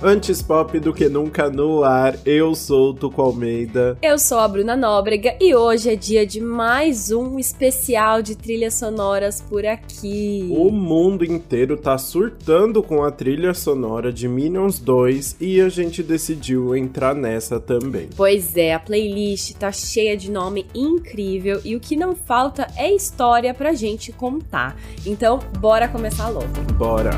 Antes pop do que nunca no ar, eu sou o Tuco Almeida. Eu sou a Bruna Nóbrega e hoje é dia de mais um especial de trilhas sonoras por aqui. O mundo inteiro tá surtando com a trilha sonora de Minions 2 e a gente decidiu entrar nessa também. Pois é, a playlist tá cheia de nome incrível e o que não falta é história pra gente contar. Então, bora começar logo. Bora!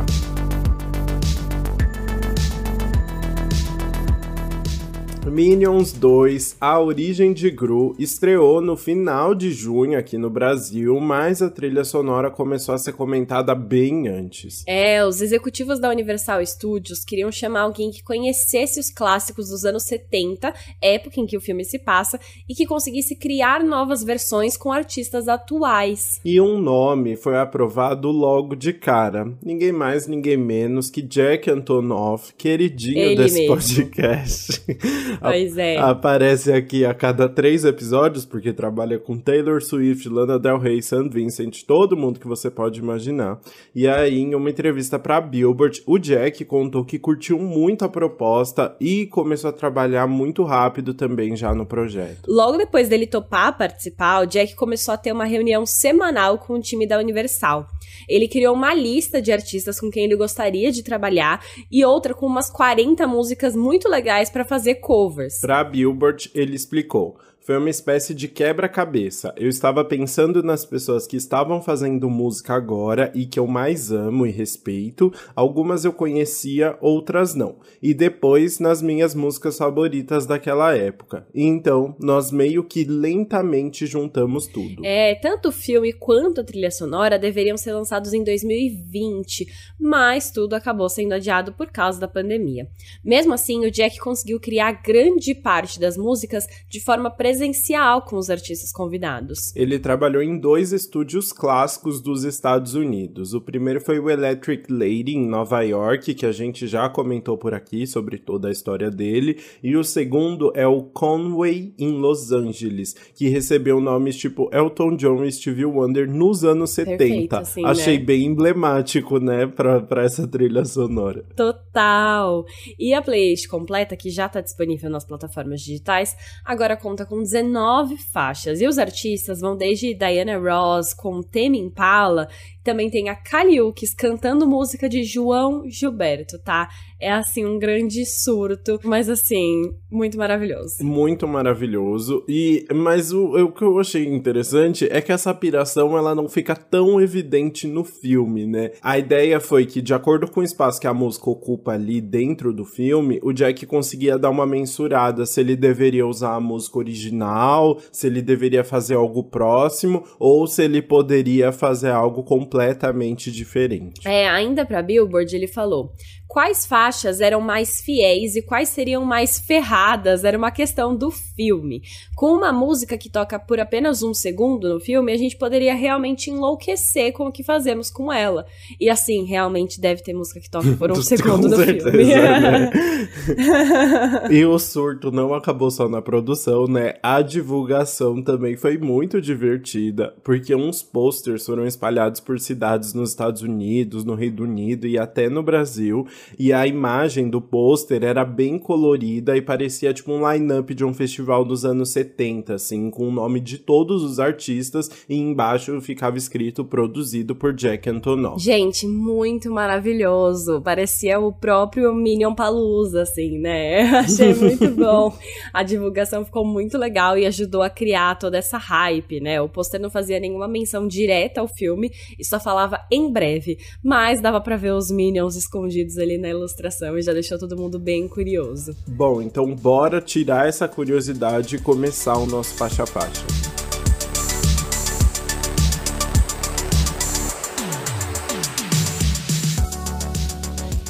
Minions 2, A Origem de Gru, estreou no final de junho aqui no Brasil, mas a trilha sonora começou a ser comentada bem antes. É, os executivos da Universal Studios queriam chamar alguém que conhecesse os clássicos dos anos 70, época em que o filme se passa, e que conseguisse criar novas versões com artistas atuais. E um nome foi aprovado logo de cara. Ninguém mais, ninguém menos que Jack Antonoff, queridinho Ele desse mesmo. podcast. Pois é. Aparece aqui a cada três episódios, porque trabalha com Taylor Swift, Lana Del Rey, St. Vincent, todo mundo que você pode imaginar. E aí, em uma entrevista pra Billboard, o Jack contou que curtiu muito a proposta e começou a trabalhar muito rápido também já no projeto. Logo depois dele topar participar, o Jack começou a ter uma reunião semanal com o time da Universal. Ele criou uma lista de artistas com quem ele gostaria de trabalhar e outra com umas 40 músicas muito legais pra fazer covers. Pra Billboard, ele explicou. Foi uma espécie de quebra-cabeça. Eu estava pensando nas pessoas que estavam fazendo música agora e que eu mais amo e respeito. Algumas eu conhecia, outras não. E depois nas minhas músicas favoritas daquela época. E então, nós meio que lentamente juntamos tudo. É, tanto o filme quanto a trilha sonora deveriam ser lançados em 2020, mas tudo acabou sendo adiado por causa da pandemia. Mesmo assim, o Jack conseguiu criar grande parte das músicas de forma presencial com os artistas convidados. Ele trabalhou em dois estúdios clássicos dos Estados Unidos. O primeiro foi o Electric Lady em Nova York, que a gente já comentou por aqui sobre toda a história dele, e o segundo é o Conway em Los Angeles, que recebeu nomes tipo Elton John e Stevie Wonder nos anos 70. Perfeito, assim, Achei né? bem emblemático, né, pra, pra essa trilha sonora. Total! E a playlist completa, que já está disponível nas plataformas digitais, agora conta com 19 faixas. E os artistas vão desde Diana Ross com Tame Impala, também tem a Kaliukis cantando música de João Gilberto, tá? É assim um grande surto, mas assim, muito maravilhoso. Muito maravilhoso. E mas o, o que eu achei interessante é que essa piração ela não fica tão evidente no filme, né? A ideia foi que de acordo com o espaço que a música ocupa ali dentro do filme, o Jack conseguia dar uma mensurada se ele deveria usar a música original, se ele deveria fazer algo próximo ou se ele poderia fazer algo completamente diferente. É, ainda pra Billboard ele falou: quais faixas eram mais fiéis e quais seriam mais ferradas era uma questão do filme. Com uma música que toca por apenas um segundo no filme, a gente poderia realmente enlouquecer com o que fazemos com ela. E assim, realmente deve ter música que toca por um segundo no certeza, filme. né? E o surto não acabou só na produção, né? A divulgação também foi muito divertida, porque uns posters foram espalhados por cidades nos Estados Unidos, no Reino Unido e até no Brasil, e a imagem do pôster era bem colorida e parecia tipo um line-up de um festival dos anos 70, assim, com o nome de todos os artistas e embaixo ficava escrito produzido por Jack Antonoff. Gente, muito maravilhoso. Parecia o próprio Minion Palusa, assim, né? Achei muito bom. A divulgação ficou muito legal e ajudou a criar toda essa hype, né? O pôster não fazia nenhuma menção direta ao filme e só falava em breve, mas dava pra ver os Minions escondidos ali na ilustração e já deixou todo mundo bem curioso. Bom, então bora tirar essa curiosidade e começar o nosso faixa a faixa.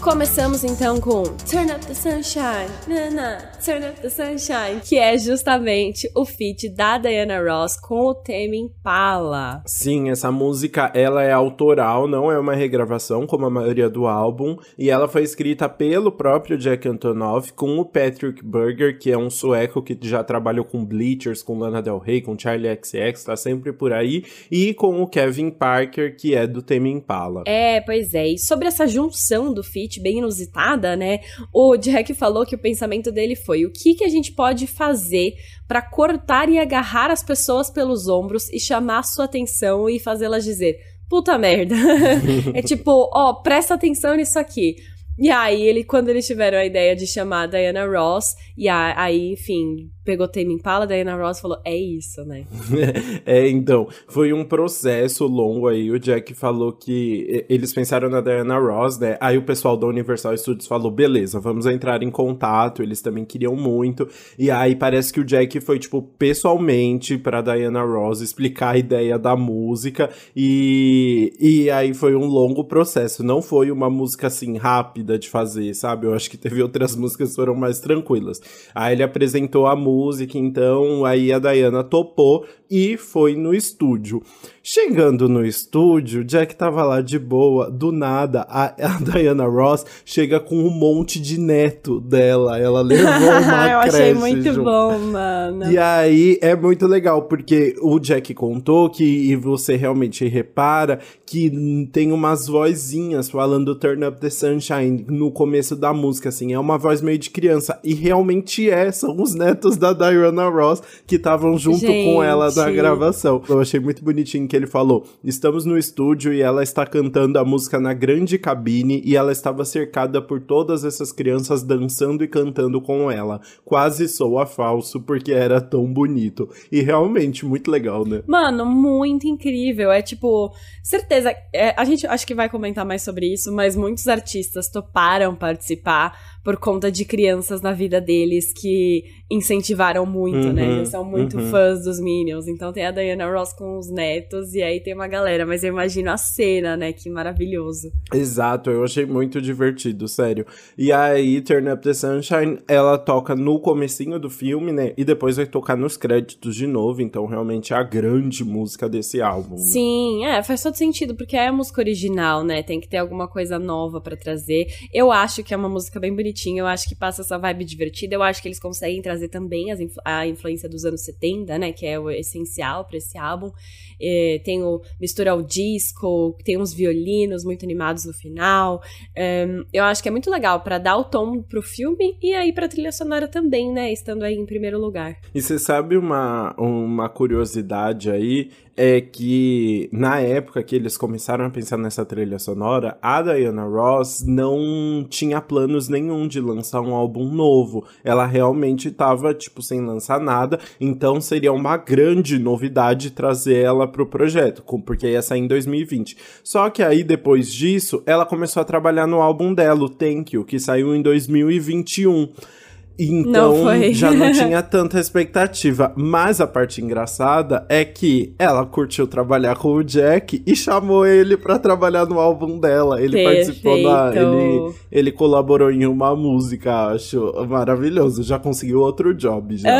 Começamos então com Turn Up the Sunshine, na, na, Turn Up the Sunshine, que é justamente o feat da Diana Ross com o Tame Impala. Sim, essa música ela é autoral, não é uma regravação como a maioria do álbum, e ela foi escrita pelo próprio Jack Antonoff com o Patrick Berger, que é um sueco que já trabalhou com Bleachers, com Lana Del Rey, com Charlie XX, tá sempre por aí, e com o Kevin Parker, que é do Tame Impala. É, pois é. E sobre essa junção do feat, feat bem inusitada, né? O Jack falou que o pensamento dele foi: o que, que a gente pode fazer para cortar e agarrar as pessoas pelos ombros e chamar sua atenção e fazê-las dizer. Puta merda. é tipo, ó, presta atenção nisso aqui. E aí, ele, quando eles tiveram a ideia de chamar a Diana Ross, e aí, enfim, pegou Tame Impala, Diana Ross falou, é isso, né? é, então, foi um processo longo aí, o Jack falou que eles pensaram na Diana Ross, né? Aí o pessoal da Universal Studios falou, beleza, vamos entrar em contato, eles também queriam muito, e aí parece que o Jack foi, tipo, pessoalmente pra Diana Ross explicar a ideia da música, e, e aí foi um longo processo, não foi uma música, assim, rápida de fazer, sabe? Eu acho que teve outras músicas que foram mais tranquilas. Aí ele apresentou a música, música, então aí a Diana topou e foi no estúdio. Chegando no estúdio, Jack tava lá de boa, do nada, a, a Diana Ross chega com um monte de neto dela. Ela levou uma Eu achei muito junto. bom, mano. E aí é muito legal, porque o Jack contou que, e você realmente repara, que tem umas vozinhas falando Turn Up the Sunshine no começo da música, assim, é uma voz meio de criança. E realmente é, são os netos da Diana Ross que estavam junto Gente. com ela na gravação. Eu achei muito bonitinho que ele falou: estamos no estúdio e ela está cantando a música na grande cabine e ela estava cercada por todas essas crianças dançando e cantando com ela. Quase soa falso porque era tão bonito. E realmente, muito legal, né? Mano, muito incrível. É tipo, certeza. é, a gente acho que vai comentar mais sobre isso, mas muitos artistas toparam participar por conta de crianças na vida deles que incentivaram muito, Uhum, né? Eles são muito uhum. fãs dos Minions. Então tem a Diana Ross com os netos e aí tem uma galera. Mas eu imagino a cena, né? Que maravilhoso. Exato, eu achei muito divertido, sério. E aí, Turn Up the Sunshine, ela toca no comecinho do filme, né? E depois vai tocar nos créditos de novo, então realmente é a grande música desse álbum. né? Sim, é, faz todo sentido, porque é a música original, né? Tem que ter alguma coisa nova pra trazer. Eu acho que é uma música bem bonitinha, eu acho que passa essa vibe divertida, eu acho que eles conseguem trazer também as a influência dos anos 70, né? Que é o essencial pra esse álbum. É, tem o mistura ao disco, tem uns violinos muito animados no final. É, eu acho que é muito legal pra dar o tom pro filme e aí pra trilha sonora também, né? Estando aí em primeiro lugar. E você sabe uma, uma curiosidade aí? É que na época que eles começaram a pensar nessa trilha sonora, a Diana Ross não tinha planos nenhum de lançar um álbum novo. Ela realmente tava, tipo, sem lançar nada. Então seria uma grande novidade trazer ela pro projeto, porque ia sair em 2020. Só que aí, depois disso, ela começou a trabalhar no álbum dela, o Thank You, que saiu em 2021. Então Não já não tinha tanta expectativa. Mas a parte engraçada é que ela curtiu trabalhar com o Jack e chamou ele pra trabalhar no álbum dela. Ele participou da. Perfeito. Ele, ele colaborou em uma música, acho maravilhoso. Já conseguiu outro job já.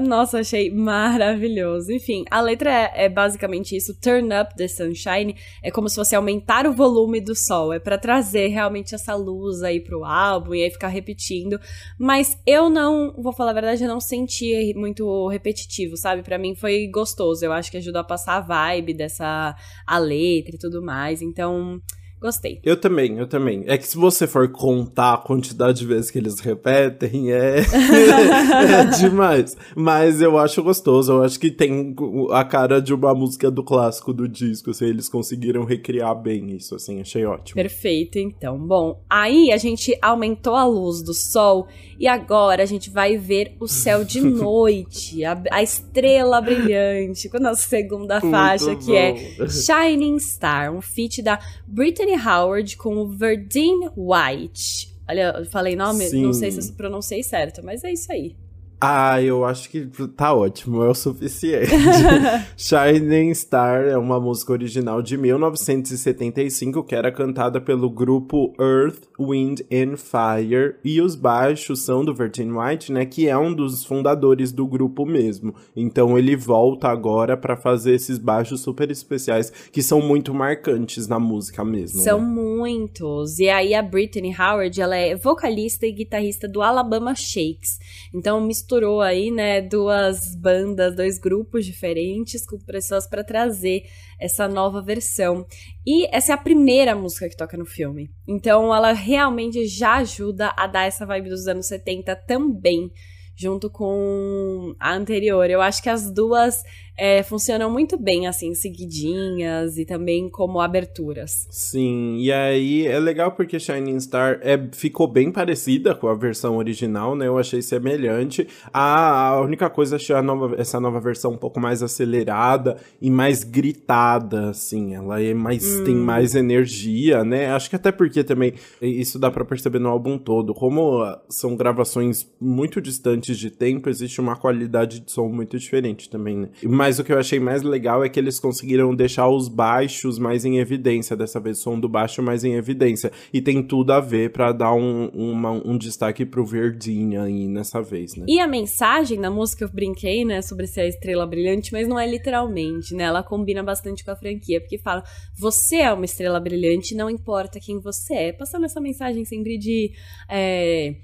Nossa, achei maravilhoso. Enfim, a letra é, é basicamente isso: Turn up the sunshine. É como se fosse aumentar o volume do sol. É pra trazer realmente essa luz aí pro álbum e aí ficar repetindo. Mas eu não, vou falar a verdade, eu não senti muito repetitivo, sabe? Pra mim foi gostoso. Eu acho que ajudou a passar a vibe dessa a letra e tudo mais. Então, gostei. Eu também, eu também. É que se você for contar a quantidade de vezes que eles repetem, é, é demais. Mas eu acho gostoso, eu acho que tem a cara de uma música do clássico do disco, assim, eles conseguiram recriar bem isso, assim, achei ótimo. Perfeito, então. Bom, aí a gente aumentou a luz do sol e agora a gente vai ver o céu de noite, a, a estrela brilhante, com a nossa segunda faixa, que é. Shining Star, um feat da Brittany Howard com o Verdine White. Olha, eu falei nome? Não sei se Sim. eu pronunciei certo, mas é isso aí. Ah, eu acho que tá ótimo, é o suficiente. Shining Star é uma música original de 1975 que era cantada pelo grupo Earth, Wind and Fire e os baixos são do Virgin White, né, que é um dos fundadores do grupo mesmo. Então ele volta agora pra fazer esses baixos super especiais que são muito marcantes na música mesmo. São né? muitos. E aí a Brittany Howard, ela é vocalista e guitarrista do Alabama Shakes. Então mistura costurou aí, né, duas bandas, dois grupos diferentes com pessoas para trazer essa nova versão. E essa é a primeira música que toca no filme. Então ela realmente já ajuda a dar essa vibe dos anos 70 também junto com a anterior. Eu acho que as duas é, funcionam muito bem, assim, seguidinhas e também como aberturas. Sim, e aí é legal porque Shining Star é, ficou bem parecida com a versão original, né? Eu achei semelhante. A, a única coisa, achei a nova, essa nova versão um pouco mais acelerada e mais gritada, assim. Ela é mais, hum. tem mais energia, né? Acho que até porque também isso dá para perceber no álbum todo. Como são gravações muito distantes de tempo, existe uma qualidade de som muito diferente também, né? Mas mas o que eu achei mais legal é que eles conseguiram deixar os baixos mais em evidência, dessa vez o som do baixo mais em evidência. E tem tudo a ver para dar um, uma, um destaque pro Verdinha aí nessa vez, né? E a mensagem na música eu brinquei, né, sobre ser a estrela brilhante, mas não é literalmente, né? Ela combina bastante com a franquia, porque fala: você é uma estrela brilhante, não importa quem você é. Passando essa mensagem sempre de. É,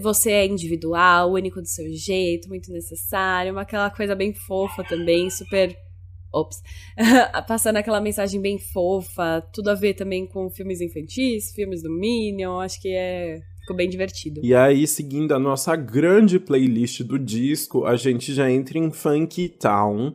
você é individual, único do seu jeito, muito necessário, uma aquela coisa bem fofa também, super ops, passando aquela mensagem bem fofa, tudo a ver também com filmes infantis, filmes do Minion, acho que é ficou bem divertido. E aí, seguindo a nossa grande playlist do disco, a gente já entra em Funky Town,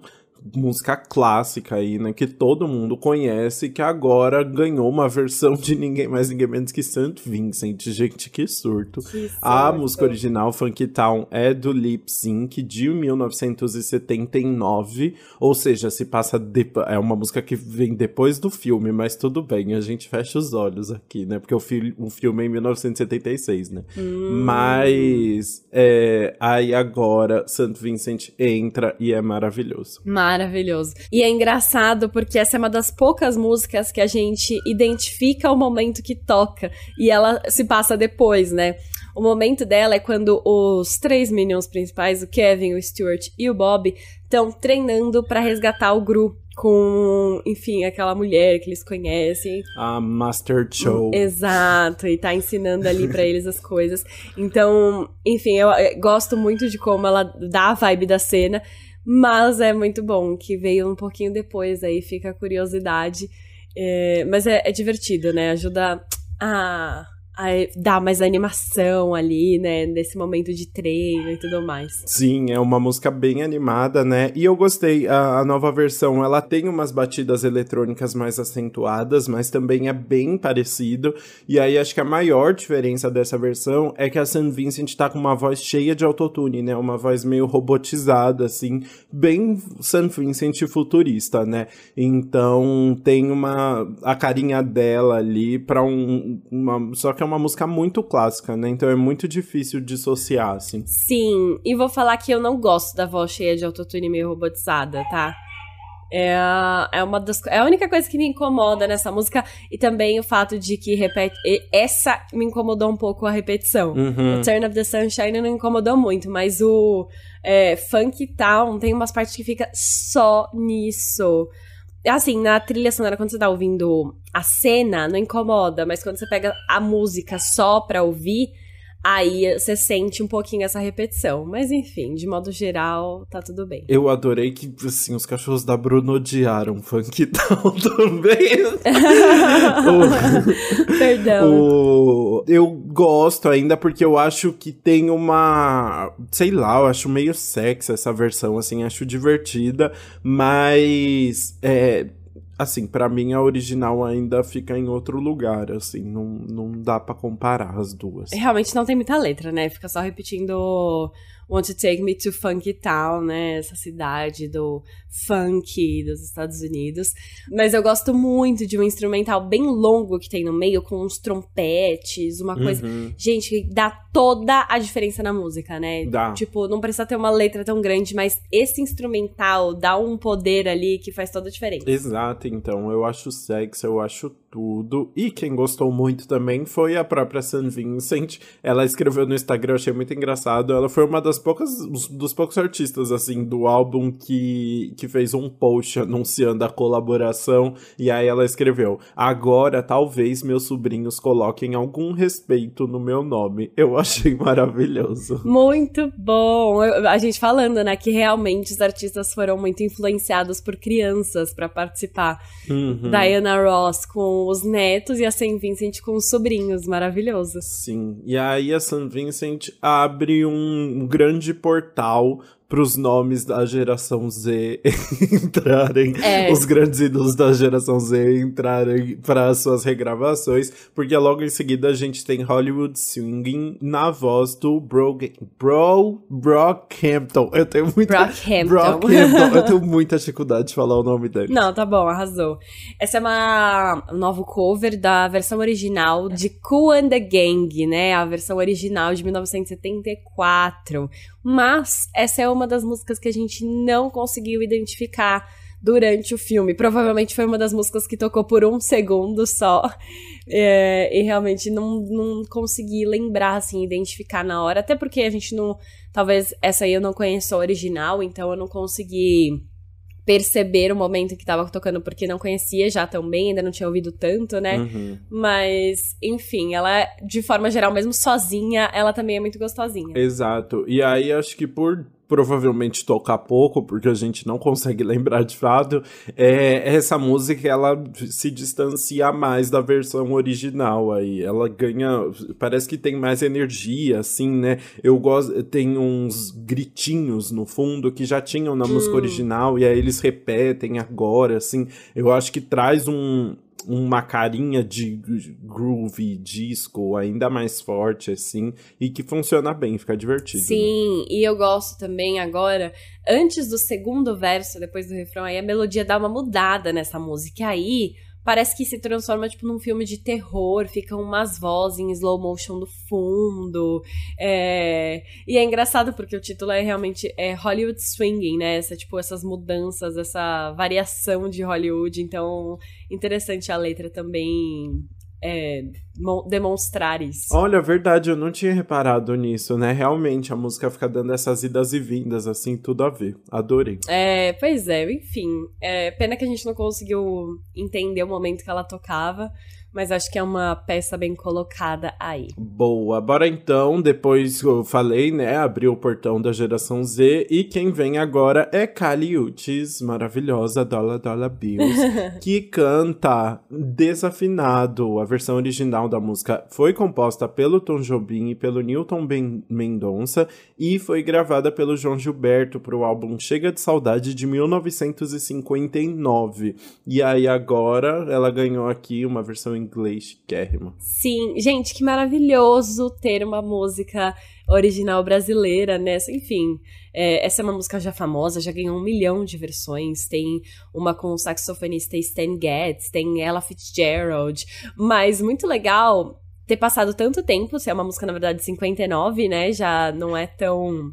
música clássica aí, né? Que todo mundo conhece, que agora ganhou uma versão de ninguém mais, ninguém menos que St. Vincent. Gente, que surto. Que a música original, Funky Town, é do Lip Sync de 1979, ou seja, se passa de... é uma música que vem depois do filme, mas tudo bem, a gente fecha os olhos aqui, né? Porque o, fi... o filme é em 1976, né? Hum. Mas é... aí agora St. Vincent entra e é maravilhoso. Maravilhoso Maravilhoso. E é engraçado porque essa é uma das poucas músicas que a gente identifica o momento que toca e ela se passa depois, né? O momento dela é quando os três Minions principais, o Kevin, o Stuart e o Bob, estão treinando para resgatar o Gru com, enfim, aquela mulher que eles conhecem. A Master Cho. Exato, e tá ensinando ali para eles as coisas. Então, enfim, eu gosto muito de como ela dá a vibe da cena. Mas é muito bom, que veio um pouquinho depois, aí fica a curiosidade. É, mas é, é divertido, né? Ajuda a dar mais animação ali, né, nesse momento de treino e tudo mais. Sim, é uma música bem animada, né? E eu gostei, a, a, nova versão, ela tem umas batidas eletrônicas mais acentuadas, mas também é bem parecido. E aí acho que a maior diferença dessa versão é que a St. Vincent tá com uma voz cheia de autotune, né? Uma voz meio robotizada, assim, bem St. Vincent futurista, né? Então tem uma a carinha dela ali para um uma só que é uma música muito clássica, né? Então é muito difícil dissociar, assim. Sim, e vou falar que eu não gosto da voz cheia de autotune meio robotizada, tá? É, é uma das é a única coisa que me incomoda nessa música e também o fato de que repete essa me incomodou um pouco a repetição. Uhum. O Turn of the Sunshine não incomodou muito, mas o é, Funk Town tem umas partes que fica só nisso. Assim, na trilha sonora, quando você tá ouvindo a cena, não incomoda, mas quando você pega a música só pra ouvir, aí você sente um pouquinho essa repetição. Mas enfim, de modo geral, tá tudo bem. Eu adorei que, assim, os cachorros da Bruno odiaram Funk Town também. o, Perdão. O, eu gosto ainda porque eu acho que tem uma. Sei lá, eu acho meio sexy essa versão, assim, acho divertida, mas. É, assim, para mim a original ainda fica em outro lugar, assim, não, não dá para comparar as duas. Realmente não tem muita letra, né? Fica só repetindo Want to Take Me to Funky Town, né? Essa cidade do funk dos Estados Unidos. Mas eu gosto muito de um instrumental bem longo que tem no meio, com uns trompetes, uma coisa. Uhum. Gente, dá toda a diferença na música, né? Dá. Tipo, não precisa ter uma letra tão grande, mas esse instrumental dá um poder ali que faz toda a diferença. Exato, então. Eu acho sexy, eu acho tudo. E quem gostou muito também foi a própria San Vincent. Ela escreveu no Instagram, achei muito engraçado. Ela foi uma das poucas, dos poucos artistas, assim, do álbum que, que fez um post anunciando a colaboração. E aí ela escreveu: Agora talvez meus sobrinhos coloquem algum respeito no meu nome. Eu achei maravilhoso. Muito bom. A gente falando, né, que realmente os artistas foram muito influenciados por crianças para participar. Uhum. Diana Ross com os netos e a St. Vincent com os sobrinhos. Maravilhoso. Sim. E aí a St. Vincent abre um grande portal para os nomes da geração Z entrarem, é. os grandes ídolos da geração Z entrarem para suas regravações, porque logo em seguida a gente tem Hollywood Swinging na voz do Bro, Bro Brockhampton. Eu tenho muita Brockhampton. Brockhampton. Eu tenho muita dificuldade de falar o nome dele. Não, tá bom, arrasou. Essa é uma um novo cover da versão original de Cool and the Gang, né? A versão original de 1974. Mas essa é uma das músicas que a gente não conseguiu identificar durante o filme. Provavelmente foi uma das músicas que tocou por um segundo só. É, e realmente não, não consegui lembrar, assim, identificar na hora. Até porque a gente não. Talvez essa aí eu não conheço a original, então eu não consegui perceber o momento que tava tocando, porque não conhecia já tão bem, ainda não tinha ouvido tanto, né? Uhum. Mas, enfim, ela, de forma geral, mesmo sozinha, ela também é muito gostosinha. Exato. E aí, acho que por provavelmente tocar pouco, porque a gente não consegue lembrar de fato, é, essa música ela se distancia mais da versão original aí. Ela ganha, parece que tem mais energia, assim, né? Eu gosto, tem uns gritinhos no fundo que já tinham na hum. música original e aí eles repetem agora, assim. Eu acho que traz um, uma carinha de groove, disco ainda mais forte, assim, e que funciona bem, fica divertido. Né? Sim, né? e eu gosto também agora, antes do segundo verso, depois do refrão, aí a melodia dá uma mudada nessa música. E aí parece que se transforma, tipo, num filme de terror, ficam umas vozes em slow motion do fundo. É... E é engraçado porque o título é realmente é Hollywood Swinging, né? Essa, tipo, essas mudanças, essa variação de Hollywood. Então, interessante a letra também é, demonstrar isso. Olha, verdade, eu não tinha reparado nisso, né? Realmente, a música fica dando essas idas e vindas, assim, tudo a ver. Adorei. É, pois é, enfim. É, pena que a gente não conseguiu entender o momento que ela tocava mas acho que é uma peça bem colocada aí. Boa, bora então, depois eu falei, né, abriu o portão da geração Z e quem vem agora é Kali Uchis, maravilhosa Dollar Dollar Bills, que canta desafinado. A versão original da música foi composta pelo Tom Jobim e pelo Newton ben Mendonça e foi gravada pelo João Gilberto para o álbum Chega de Saudade de 1959. E aí agora ela ganhou aqui uma versão em inglês chiquérrimo. Sim, gente, que maravilhoso ter uma música original brasileira nessa. Enfim, é, essa é uma música já famosa, já ganhou um milhão de versões. Tem uma com o saxofonista Stan Getz, tem Ella Fitzgerald. Mas muito legal ter passado tanto tempo, se é uma música, na verdade, de 59, né? Já não é tão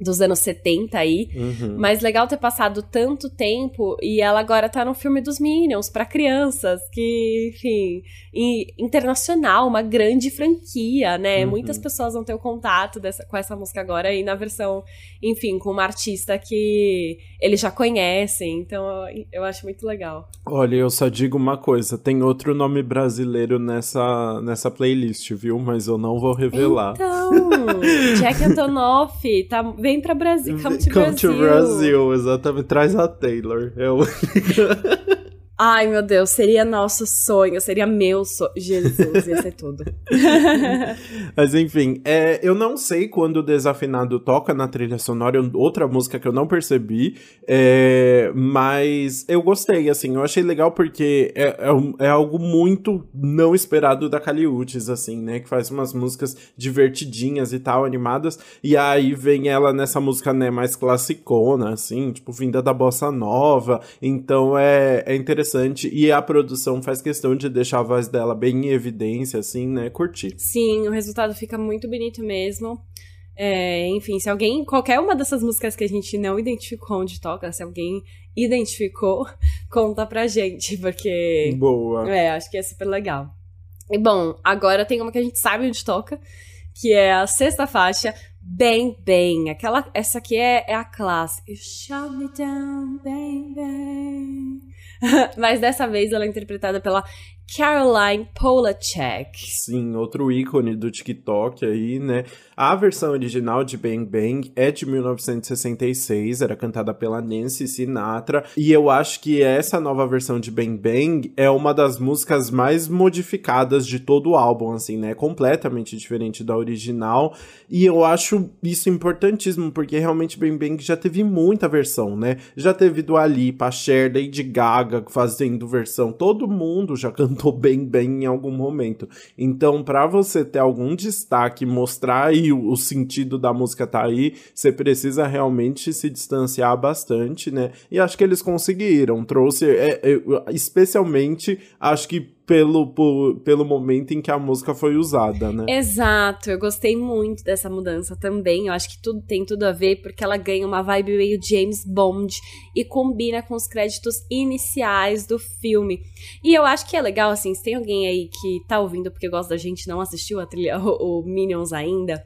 dos anos 70 aí. Uhum. Mas legal ter passado tanto tempo e ela agora tá no filme dos Minions para crianças, que, enfim, internacional, uma grande franquia, né? Uhum. Muitas pessoas vão ter o contato dessa, com essa música agora e na versão, enfim, com uma artista que eles já conhecem. Então eu acho muito legal. Olha, eu só digo uma coisa: tem outro nome brasileiro nessa, nessa playlist, viu? Mas eu não vou revelar. Então, Jack Antonoff, tá, vem pra Brasil. Come to Come Brasil. to Brasil, exatamente. Traz a Taylor. É o Ai, meu Deus, seria nosso sonho, seria meu sonho. Jesus, ia ser tudo. Mas enfim, é, eu não sei quando o Desafinado toca na trilha sonora, outra música que eu não percebi, é, mas eu gostei, assim, eu achei legal porque é, é, é algo muito não esperado da Caliutes, assim, né, que faz umas músicas divertidinhas e tal, animadas, e aí vem ela nessa música, né, mais classicona, assim, tipo, vinda da bossa nova, então é, é interessante interessante e a produção faz questão de deixar a voz dela bem em evidência, assim, né? Curtir. Sim, o resultado fica muito bonito mesmo. É, enfim, se alguém, qualquer uma dessas músicas que a gente não identificou onde toca, se alguém identificou, conta pra gente, porque. Boa. É, acho que é super legal. E bom, agora tem uma que a gente sabe onde toca, que é a sexta faixa, Bang Bang. Aquela, essa aqui é, é a clássica. You shut me down, bang bang. Mas dessa vez ela é interpretada pela Caroline Polachek. Sim, outro ícone do TikTok aí, né? A versão original de Bang Bang é de 1966, era cantada pela Nancy Sinatra, e eu acho que essa nova versão de Bang Bang é uma das músicas mais modificadas de todo o álbum, assim, né? Completamente diferente da original, e eu acho isso importantíssimo, porque realmente Bang Bang já teve muita versão, né? Já teve do Alipa, Cher, Lady Gaga fazendo versão, todo mundo já cantou Bang Bang em algum momento. Então, para você ter algum destaque, mostrar aí o, o sentido da música tá aí, você precisa realmente se distanciar bastante, né? E acho que eles conseguiram. Trouxe, é, é, especialmente, acho que pelo, por, pelo momento em que a música foi usada, né? Exato, eu gostei muito dessa mudança também. Eu acho que tudo tem tudo a ver, porque ela ganha uma vibe meio James Bond e combina com os créditos iniciais do filme. E eu acho que é legal, assim, se tem alguém aí que tá ouvindo porque gosta da gente não assistiu a trilha, o, o Minions ainda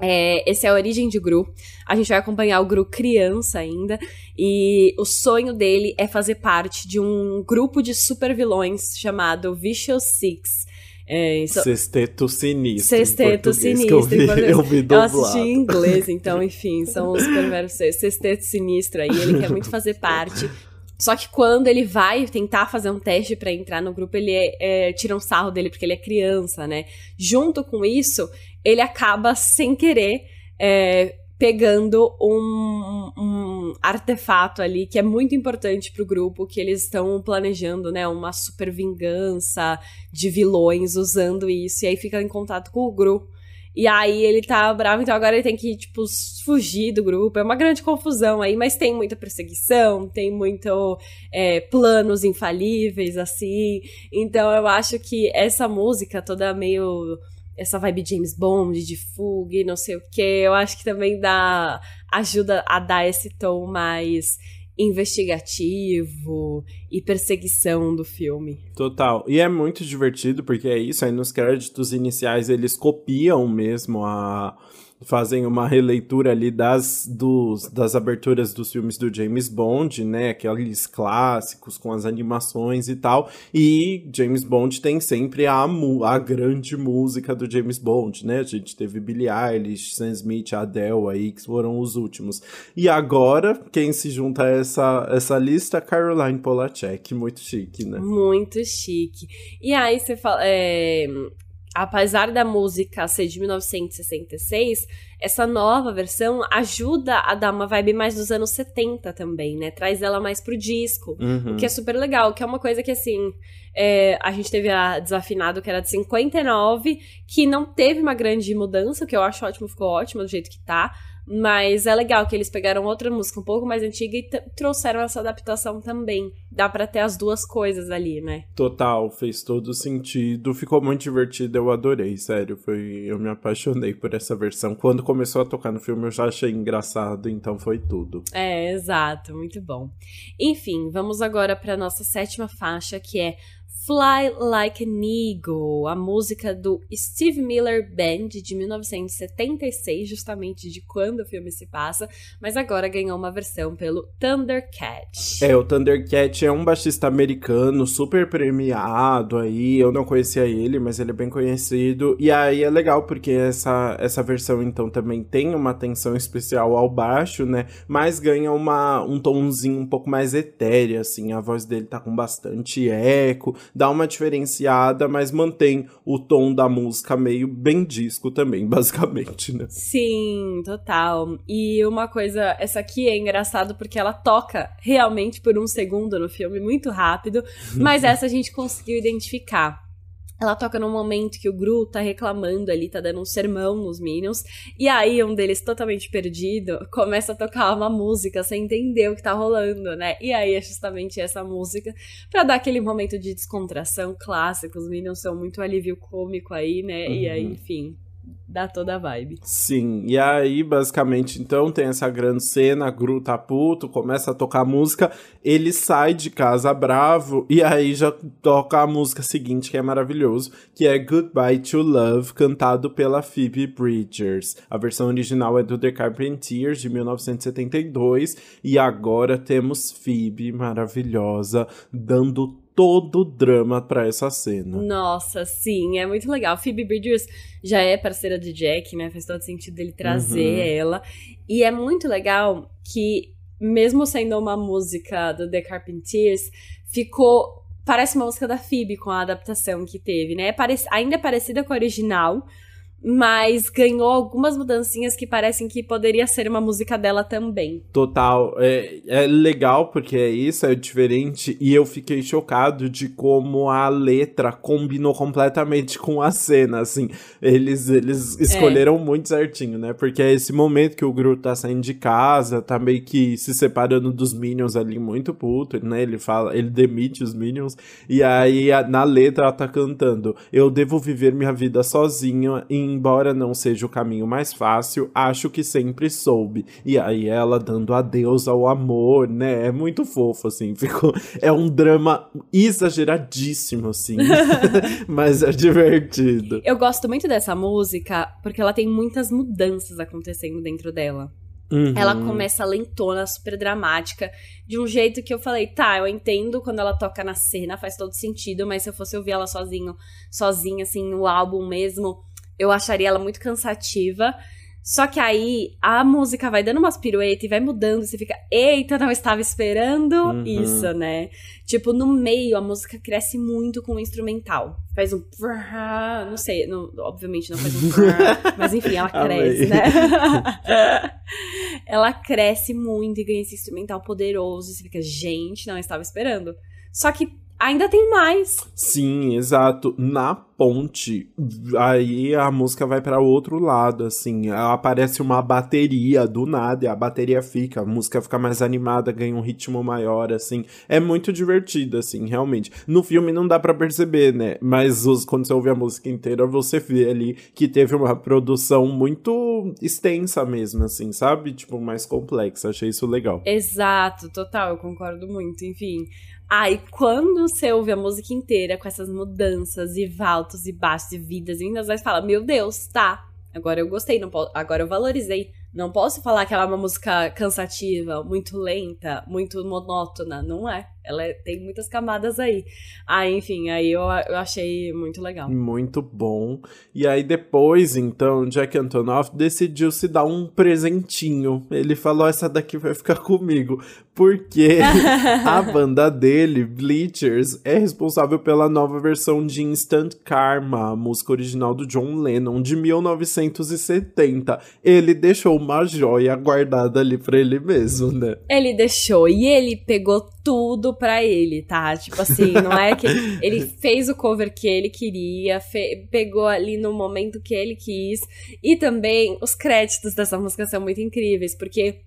é, esse é a origem de Gru. A gente vai acompanhar o Gru criança ainda. E o sonho dele é fazer parte de um grupo de super vilões chamado Vicious Six. É, isso... Sexteto Sinistro. Sexteto Sinistro. Eu, vi, eu, vi eu assisti em inglês, então, enfim, são os super Sexteto Sinistro aí. Ele quer muito fazer parte só que quando ele vai tentar fazer um teste para entrar no grupo, ele é, é, tira um sarro dele porque ele é criança, né? Junto com isso, ele acaba sem querer é, pegando um, um, artefato ali que é muito importante pro grupo, que eles estão planejando, né? Uma super vingança de vilões usando isso. E aí fica em contato com o grupo e aí ele tá bravo, então agora ele tem que, tipo, fugir do grupo. É uma grande confusão aí, mas tem muita perseguição, tem muito é, planos infalíveis, assim. Então eu acho que essa música toda meio. Essa vibe James Bond, de fuga e não sei o que, eu acho que também dá. ajuda a dar esse tom mais investigativo e perseguição do filme. Total. E é muito divertido porque é isso, aí nos créditos iniciais eles copiam mesmo a fazem uma releitura ali das, dos, das aberturas dos filmes do James Bond, né? Aqueles clássicos com as animações e tal. E James Bond tem sempre a, a grande música do James Bond, né? A gente teve Billie Eilish, Sam Smith, Adele aí, que foram os últimos. E agora, quem se junta a essa, essa lista? Caroline Polachek. Muito chique, né? Muito chique. E aí você fala. É apesar da música ser de 1966, essa nova versão ajuda a dar uma vibe mais dos anos 70 também, né? Traz ela mais pro disco, uhum. o que é super legal, que é uma coisa que, assim, é, a gente teve a Desafinado, que era de 59, que não teve uma grande mudança, o que eu acho ótimo, ficou ótimo do jeito que tá, mas é legal que eles pegaram outra música um pouco mais antiga e trouxeram essa adaptação também. Dá para ter as duas coisas ali, né? Total, fez todo sentido. Ficou muito divertido, eu adorei, sério. Foi, eu me apaixonei por essa versão. Quando começou a tocar no filme, eu já achei engraçado, então foi tudo. É, exato, muito bom. Enfim, vamos agora para nossa sétima faixa, que é Fly Like an Eagle, a música do Steve Miller Band de 1976, justamente de quando o filme se passa, mas agora ganhou uma versão pelo Thundercat. É, o Thundercat é um baixista americano super premiado aí, eu não conhecia ele, mas ele é bem conhecido, e aí é legal porque essa, essa versão então também tem uma atenção especial ao baixo, né, mas ganha uma, um tomzinho um pouco mais etéreo, assim, a voz dele tá com bastante eco, dá uma diferenciada, mas mantém o tom da música meio bem disco também, basicamente, né? Sim, total. E uma coisa, essa aqui é engraçado porque ela toca realmente por um segundo no filme, muito rápido, mas essa a gente conseguiu identificar. Ela toca num momento que o Gru tá reclamando ali, tá dando um sermão nos Minions. E aí, um deles totalmente perdido começa a tocar uma música sem entender o que tá rolando, né? E aí é justamente essa música para dar aquele momento de descontração clássico. Os Minions são muito alívio cômico aí, né? Uhum. E aí, uhum. enfim, dá toda a vibe. Sim, e aí, basicamente, então, tem essa grande cena, Gru tá puto, começa a tocar música, ele sai de casa bravo, e aí já toca a música seguinte, que é maravilhoso, que é Goodbye to Love, cantado pela Phoebe Bridgers. A versão original é do The Carpenters, de 1972, e agora temos Phoebe maravilhosa, dando todo o drama para essa cena. Nossa, sim, é muito legal. Phoebe Bridgers já é parceira de Jack, né? Faz todo sentido ele trazer uhum. ela. E é muito legal que, mesmo sendo uma música do The Carpenters, ficou. Parece uma música da Phoebe com a adaptação que teve, né? É ainda é parecida com a original, mas ganhou algumas mudancinhas que parecem que poderia ser uma música dela também. Total. É, é legal porque é isso, é diferente. E eu fiquei chocado de como a letra combinou completamente com a cena, assim. Eles, eles escolheram é. muito certinho, né? Porque é esse momento que o Groot tá saindo de casa, tá meio que se separando dos Minions ali, muito puto, né? Ele fala, ele demite os Minions. E aí, na letra, ela tá cantando: Eu devo viver minha vida sozinha em embora não seja o caminho mais fácil, acho que sempre soube. E aí ela dando adeus ao amor, né? É muito fofo, assim. Ficou... É um drama exageradíssimo, assim. Mas é divertido. Eu gosto muito dessa música porque ela tem muitas mudanças acontecendo dentro dela. Uhum. Ela começa lentona, super dramática, de um jeito que eu falei, tá, eu entendo quando ela toca na cena, faz todo sentido, mas se eu fosse ouvir ela sozinho, sozinha, assim, no álbum mesmo, eu acharia ela muito cansativa. Só que aí a música vai dando umas piruetas e vai mudando, você fica, eita, não estava esperando uhum. isso, né? Tipo, no meio a música cresce muito com o instrumental. Faz um. Não sei, não, obviamente não faz um. mas enfim, ela cresce, né? ela cresce muito e ganha esse instrumental poderoso. E você fica, gente, não estava esperando. Só que ainda tem mais. Sim, exato. Na ponte, aí a música vai para outro lado, assim. Aparece uma bateria do nada e a bateria fica, a música fica mais animada, ganha um ritmo maior, assim. É muito divertido, assim, realmente. No filme não dá para perceber, né? Mas os, quando você ouve a música inteira, você vê ali que teve uma produção muito extensa mesmo, assim, sabe? Tipo, mais complexa. Achei isso legal. Exato, total, eu concordo muito. Enfim. Aí, ah, quando você ouve a música inteira com essas mudanças e altos e baixos e vidas e vindas, você fala: Meu Deus, tá. Agora eu gostei, não posso, agora eu valorizei. Não posso falar que ela é uma música cansativa, muito lenta, muito monótona. Não é. Ela é, tem muitas camadas aí. Ah, enfim, aí eu, eu achei muito legal. Muito bom. E aí depois, então, Jack Antonoff decidiu se dar um presentinho. Ele falou: essa daqui vai ficar comigo. Porque a banda dele, Bleachers, é responsável pela nova versão de Instant Karma, a música original do John Lennon, de 1970. Ele deixou uma joia guardada ali pra ele mesmo, né? Ele deixou. E ele pegou tudo pra ele, tá? Tipo assim, não é que ele fez o cover que ele queria, pegou ali no momento que ele quis. E também os créditos dessa música são muito incríveis, porque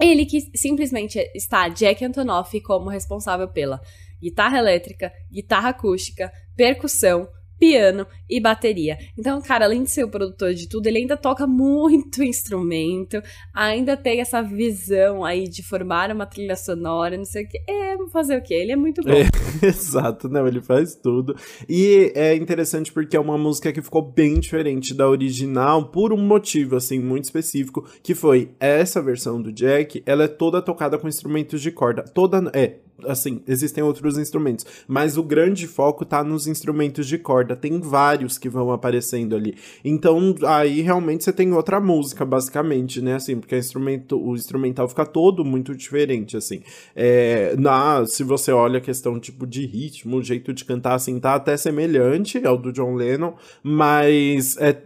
ele que simplesmente está Jack Antonoff como responsável pela guitarra elétrica, guitarra acústica, percussão, piano e bateria. Então, cara, além de ser o produtor de tudo, ele ainda toca muito instrumento, ainda tem essa visão aí de formar uma trilha sonora, não sei o que. É, fazer o quê? Ele é muito bom. É, exato, não, ele faz tudo. E é interessante porque é uma música que ficou bem diferente da original por um motivo, assim, muito específico, que foi essa versão do Jack, ela é toda tocada com instrumentos de corda. Toda. É, assim, existem outros instrumentos, mas o grande foco tá nos instrumentos de corda, tem vários que vão aparecendo ali. Então, aí realmente você tem outra música, basicamente, né, assim, porque instrumento, o instrumental fica todo muito diferente, assim. É, na, se você olha a questão, tipo, de ritmo, o jeito de cantar, assim, tá até semelhante ao do John Lennon, mas é,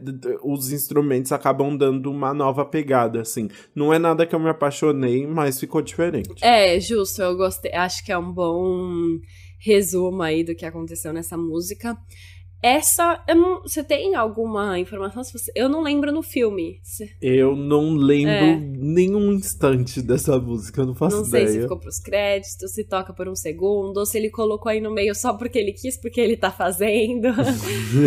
os instrumentos acabam dando uma nova pegada, assim. Não é nada que eu me apaixonei, mas ficou diferente. É, justo, eu gostei, acho que é um bom resumo aí do que aconteceu nessa música. Essa, eu não, você tem alguma informação? Eu não lembro no filme. Eu não lembro é. nenhum instante dessa música, eu não faço ideia. Não sei se ficou pros créditos, se toca por um segundo, ou se ele colocou aí no meio só porque ele quis, porque ele tá fazendo.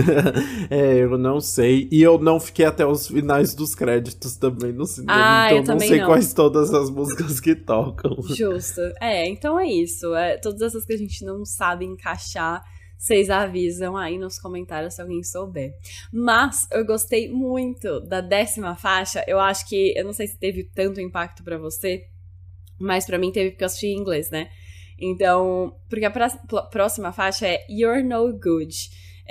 é, eu não sei. E eu não fiquei até os finais dos créditos também no cinema, ah, então não sei não. quais todas as músicas que tocam. Justo. É, então é isso. É, todas essas que a gente não sabe encaixar vocês avisam aí nos comentários se alguém souber. Mas eu gostei muito da décima faixa. Eu acho que, eu não sei se teve tanto impacto para você, mas para mim teve porque eu assisti em inglês, né? Então, porque a próxima faixa é You're No Good.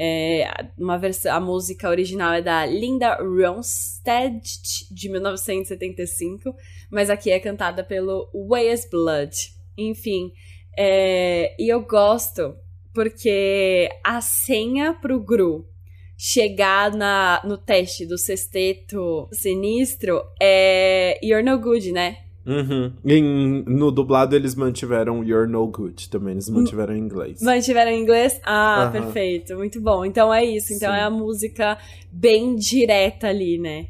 É uma versão, a música original é da Linda Ronstadt, de 1975, mas aqui é cantada pelo Wes Blood. Enfim, é, e eu gosto porque a senha pro Gru chegar na, no teste do sexteto sinistro é You're No Good, né? Uhum. Em, no dublado eles mantiveram You're No Good também, eles mantiveram em inglês. Mantiveram em inglês? Ah, uhum. perfeito, muito bom. Então é isso, então Sim. é a música bem direta ali, né?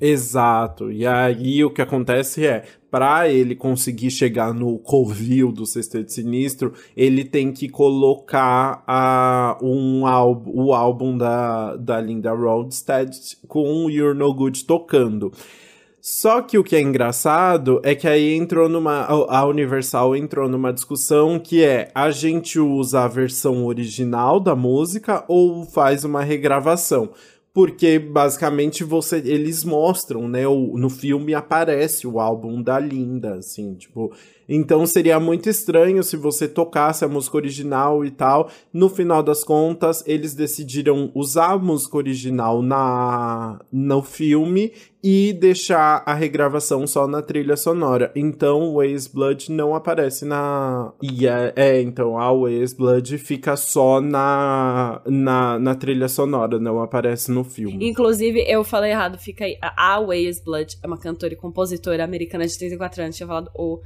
Exato. E aí o que acontece é, para ele conseguir chegar no covil do Sexteto Sinistro, ele tem que colocar a, um álbum, o álbum da, da Linda Ronstadt com You're No Good tocando. Só que o que é engraçado é que aí entrou numa. A Universal entrou numa discussão que é: a gente usa a versão original da música ou faz uma regravação? Porque basicamente você eles mostram, né, o, no filme aparece o álbum da Linda, assim, tipo, então seria muito estranho se você tocasse a música original e tal. No final das contas, eles decidiram usar a música original na no filme e deixar a regravação só na trilha sonora. Então, Ways Blood não aparece na. E é, é, então a Ways Blood fica só na, na, na trilha sonora, não aparece no filme. Inclusive, eu falei errado, fica aí. A Ways Blood é uma cantora e compositora americana de 34 anos, tinha falado o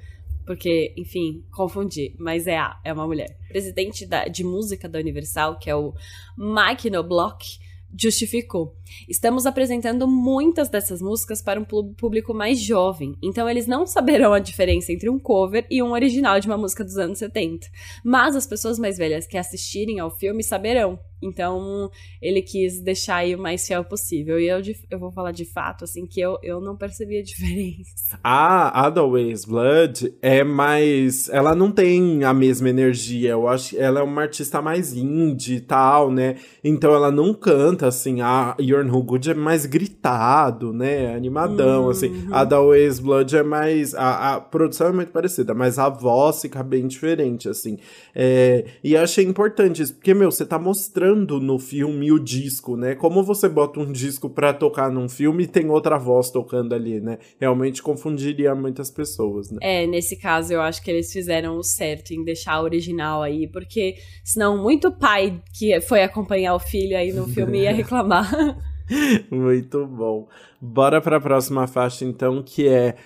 porque, enfim, confundi, mas é a, é uma mulher. O presidente da, de música da Universal, que é o Mike Noblock, justificou. Estamos apresentando muitas dessas músicas para um público mais jovem, então eles não saberão a diferença entre um cover e um original de uma música dos anos 70. Mas as pessoas mais velhas que assistirem ao filme saberão. Então, ele quis deixar aí o mais fiel possível. E eu, eu vou falar de fato, assim, que eu, eu não percebi a diferença. A Otherways Blood é mais. Ela não tem a mesma energia. Eu acho ela é uma artista mais indie e tal, né? Então ela não canta assim. A You're No Good é mais gritado, né? Animadão, assim. uhum. assim. A Otherways Blood é mais. A, a, produção é muito parecida, mas a voz fica bem diferente, assim. É, e achei importante isso, porque, meu, você tá mostrando mostrando no filme o disco, né? Como você bota um disco para tocar num filme e tem outra voz tocando ali, né? Realmente confundiria muitas pessoas, né? É, nesse caso eu acho que eles fizeram o certo em deixar a original aí, porque senão muito pai que foi acompanhar o filho aí no filme ia reclamar. Muito bom. Bora para a próxima faixa então, que é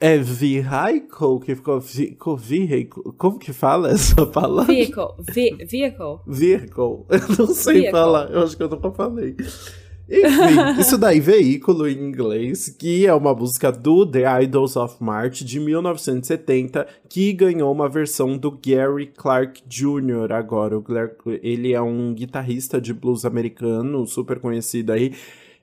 é vehicle que ficou, ficou vehicle. Como que fala essa palavra? Vehicle. Vehicle. Vehicle. Eu não sei vehicle. falar. Eu acho que eu nunca falei. Enfim, isso daí, Veículo em inglês, que é uma música do The Idols of March de 1970, que ganhou uma versão do Gary Clark Jr. agora. O Clark, ele é um guitarrista de blues americano, super conhecido aí.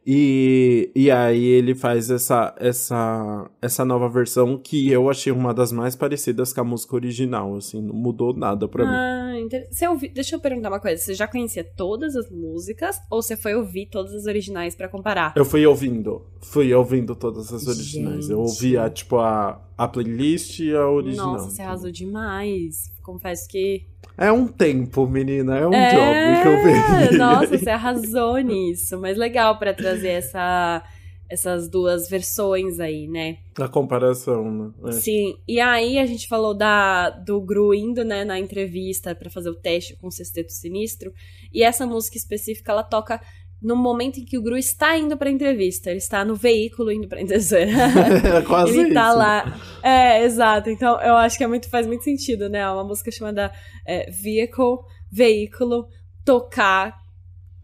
E, e aí ele faz essa, essa, essa nova versão que eu achei uma das mais parecidas com a música original, assim, não mudou nada pra ah, mim. Você ouvi... Deixa eu perguntar uma coisa, você já conhecia todas as músicas ou você foi ouvir todas as originais para comparar? Eu fui ouvindo, fui ouvindo todas as originais. Gente. Eu ouvi a, tipo, a, a playlist e a original. Nossa, você arrasou demais. Confesso que é um tempo, menina, é um é... job que eu vejo. Nossa, você arrasou nisso. Mas legal para trazer essa, essas duas versões aí, né? A comparação, né? É. Sim. E aí a gente falou da, do Gru indo, né, na entrevista para fazer o teste com o Sexteto Sinistro. E essa música específica, ela toca no momento em que o Gru está indo pra entrevista. Ele está no veículo indo pra entrevista. é quase Ele tá isso. lá. É, exato. Então, eu acho que é muito, faz muito sentido, né? Uma música chamada é, Vehicle, Veículo, tocar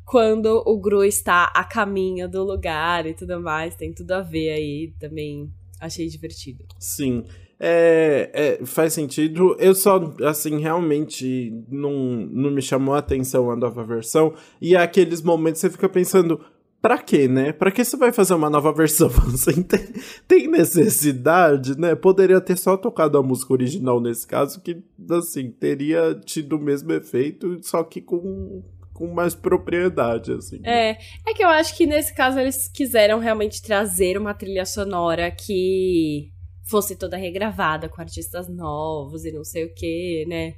quando o Gru está a caminho do lugar e tudo mais. Tem tudo a ver aí também. Achei divertido. Sim. É, é, faz sentido. Eu só, assim, realmente não, não me chamou a atenção a nova versão. E aqueles momentos você fica pensando, pra quê, né? Pra que você vai fazer uma nova versão? Você tem, tem necessidade, né? Poderia ter só tocado a música original nesse caso, que, assim, teria tido o mesmo efeito, só que com com mais propriedade, assim. É, é que eu acho que nesse caso eles quiseram realmente trazer uma trilha sonora que fosse toda regravada com artistas novos e não sei o que, né?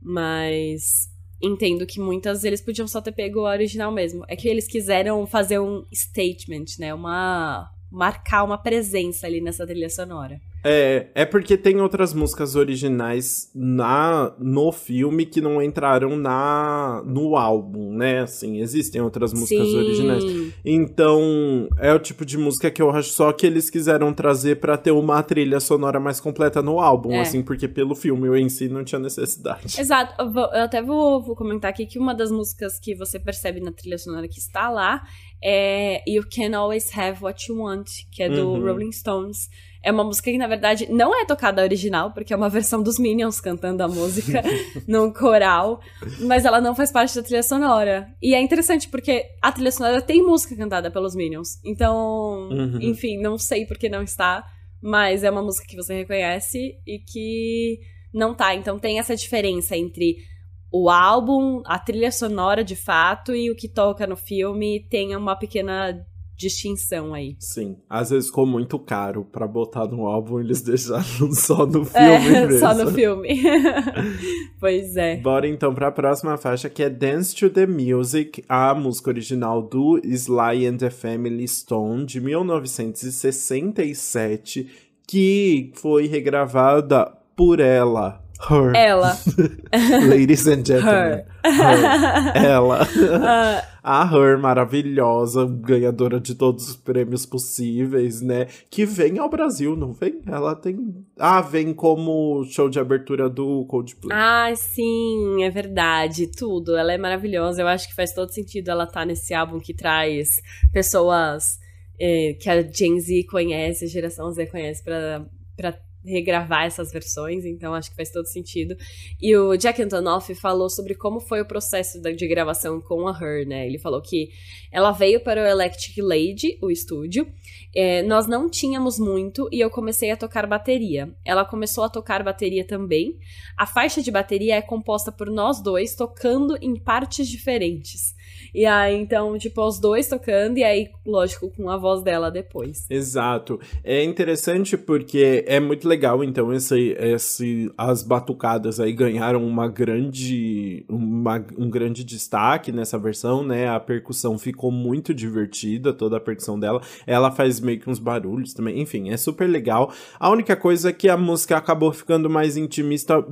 Mas entendo que muitas eles podiam só ter pego a original mesmo. É que eles quiseram fazer um statement, né? Uma marcar uma presença ali nessa trilha sonora. É, é porque tem outras músicas originais na no filme que não entraram na no álbum, né? Assim, existem outras músicas Sim. originais. Então, é o tipo de música que eu acho só que eles quiseram trazer para ter uma trilha sonora mais completa no álbum, é. assim, porque pelo filme eu em si não tinha necessidade. Exato. Eu, até vou, vou comentar aqui que uma das músicas que você percebe na trilha sonora que está lá é You Can Always Have What You Want, que é do uhum. Rolling Stones. É uma música que, na verdade, não é tocada original, porque é uma versão dos Minions cantando a música num coral, mas ela não faz parte da trilha sonora. E é interessante porque a trilha sonora tem música cantada pelos Minions. Então, uhum. enfim, não sei por que não está, mas é uma música que você reconhece e que não tá. Então tem essa diferença entre o álbum, a trilha sonora de fato e o que toca no filme tem uma pequena distinção aí. Sim, às vezes ficou muito caro para botar no álbum, eles deixaram só no filme é, mesmo. Só no filme. pois é. Bora então para a próxima faixa que é Dance to the Music, a música original do Sly and the Family Stone de 1967, que foi regravada por ela, Her. Ela. Ladies and gentlemen. Her. Her. Ela. Uh, a Her, maravilhosa, ganhadora de todos os prêmios possíveis, né? Que vem ao Brasil, não vem? Ela tem. Ah, vem como show de abertura do Coldplay. Ah, sim, é verdade. Tudo. Ela é maravilhosa. Eu acho que faz todo sentido ela estar tá nesse álbum que traz pessoas é, que a Gen Z conhece, a geração Z conhece, pra regravar essas versões, então acho que faz todo sentido. E o Jack Antonoff falou sobre como foi o processo de gravação com a Her, né? Ele falou que ela veio para o Electric Lady, o estúdio. É, nós não tínhamos muito e eu comecei a tocar bateria. Ela começou a tocar bateria também. A faixa de bateria é composta por nós dois tocando em partes diferentes. E aí, então, tipo, os dois tocando, e aí, lógico, com a voz dela depois. Exato. É interessante porque é muito legal, então, esse, esse, as batucadas aí ganharam uma grande, uma, um grande destaque nessa versão, né? A percussão ficou muito divertida, toda a percussão dela. Ela faz meio que uns barulhos também, enfim, é super legal. A única coisa é que a música acabou ficando mais intimista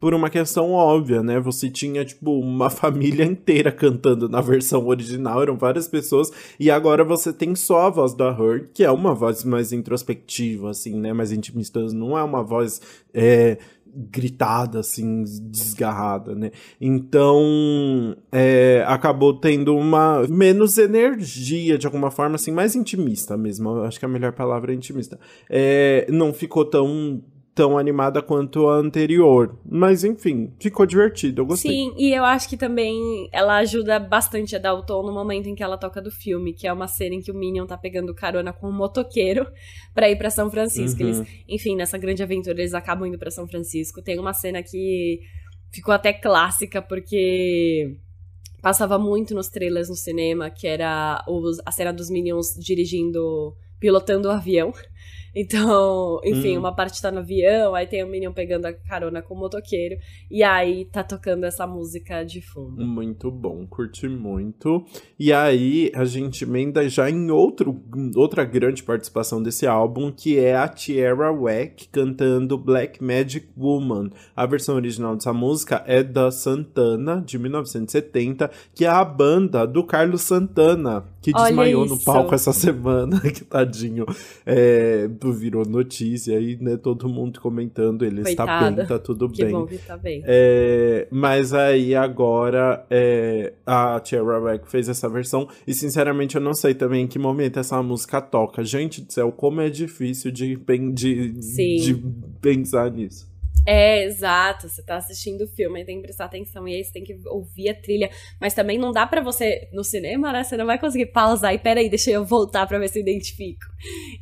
por uma questão óbvia, né? Você tinha, tipo, uma família inteira cantando na versão versão original eram várias pessoas, e agora você tem só a voz da Her, que é uma voz mais introspectiva, assim, né? Mais intimista, não é uma voz. É, gritada, assim, desgarrada, né? Então, é, acabou tendo uma menos energia, de alguma forma, assim, mais intimista mesmo. Acho que a melhor palavra é intimista. É, não ficou tão tão animada quanto a anterior. Mas enfim, ficou divertido, eu gostei. Sim, e eu acho que também ela ajuda bastante a dar o tom no momento em que ela toca do filme, que é uma cena em que o Minion tá pegando carona com um motoqueiro para ir para São Francisco. Uhum. Eles, enfim, nessa grande aventura eles acabam indo para São Francisco. Tem uma cena que ficou até clássica porque passava muito nos trailers no cinema, que era os, a cena dos Minions dirigindo, pilotando o avião. Então, enfim, hum. uma parte tá no avião, aí tem o Minion pegando a carona com o motoqueiro, e aí tá tocando essa música de fundo. Muito bom, curti muito. E aí a gente emenda já em outro, outra grande participação desse álbum, que é a Tierra Wack cantando Black Magic Woman. A versão original dessa música é da Santana, de 1970, que é a banda do Carlos Santana, que desmaiou no palco essa semana, que tadinho. É, virou notícia aí, né? Todo mundo comentando, ele Coitada. está bem, tá tudo Que bem. bom que tá bem. É, mas aí agora é, a Tierra Beck fez essa versão e sinceramente eu não sei também em que momento essa música toca. Gente do céu, como é difícil de, de, Sim. de pensar nisso. É, exato. Você tá assistindo o filme, tem que prestar atenção e aí você tem que ouvir a trilha. Mas também não dá pra você, no cinema, né? Você não vai conseguir pausar e peraí, deixa eu voltar pra ver se eu identifico.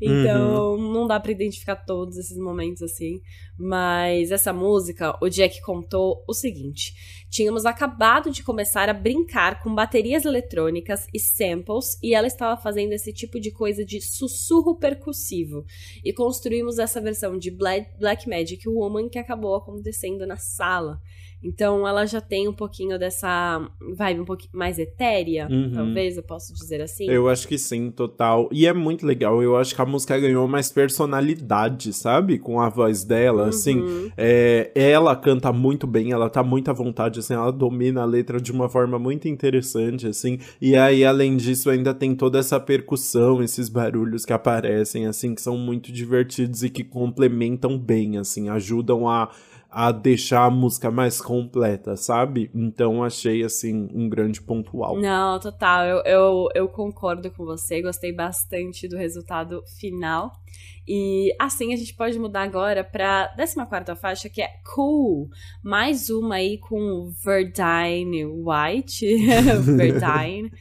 Então, não dá pra identificar todos esses momentos assim. Mas essa música, o Jack contou o seguinte: tínhamos acabado de começar a brincar com baterias eletrônicas e samples, e ela estava fazendo esse tipo de coisa de sussurro percussivo. E construímos essa versão de Black, Magic Woman que acabou acontecendo na sala. Então ela já tem um pouquinho dessa vibe um pouquinho mais etérea, Uhum. talvez eu possa dizer assim. Eu acho que sim, total. E é muito legal. Eu acho que a música ganhou mais personalidade, sabe? Com a voz dela, assim. Uhum. É, ela canta muito bem, ela tá muito à vontade, assim, ela domina a letra de uma forma muito interessante, assim. E aí, além disso, ainda tem toda essa percussão, esses barulhos que aparecem, assim, que são muito divertidos e que complementam bem, assim, ajudam a, a deixar a música mais completa, sabe? Então achei, assim, um grande ponto alto. Não, total. Eu, eu, eu concordo com você. Gostei bastante do resultado final. E assim a gente pode mudar agora pra 14 faixa, que é Cool. Mais uma aí com Verdine White. Verdine.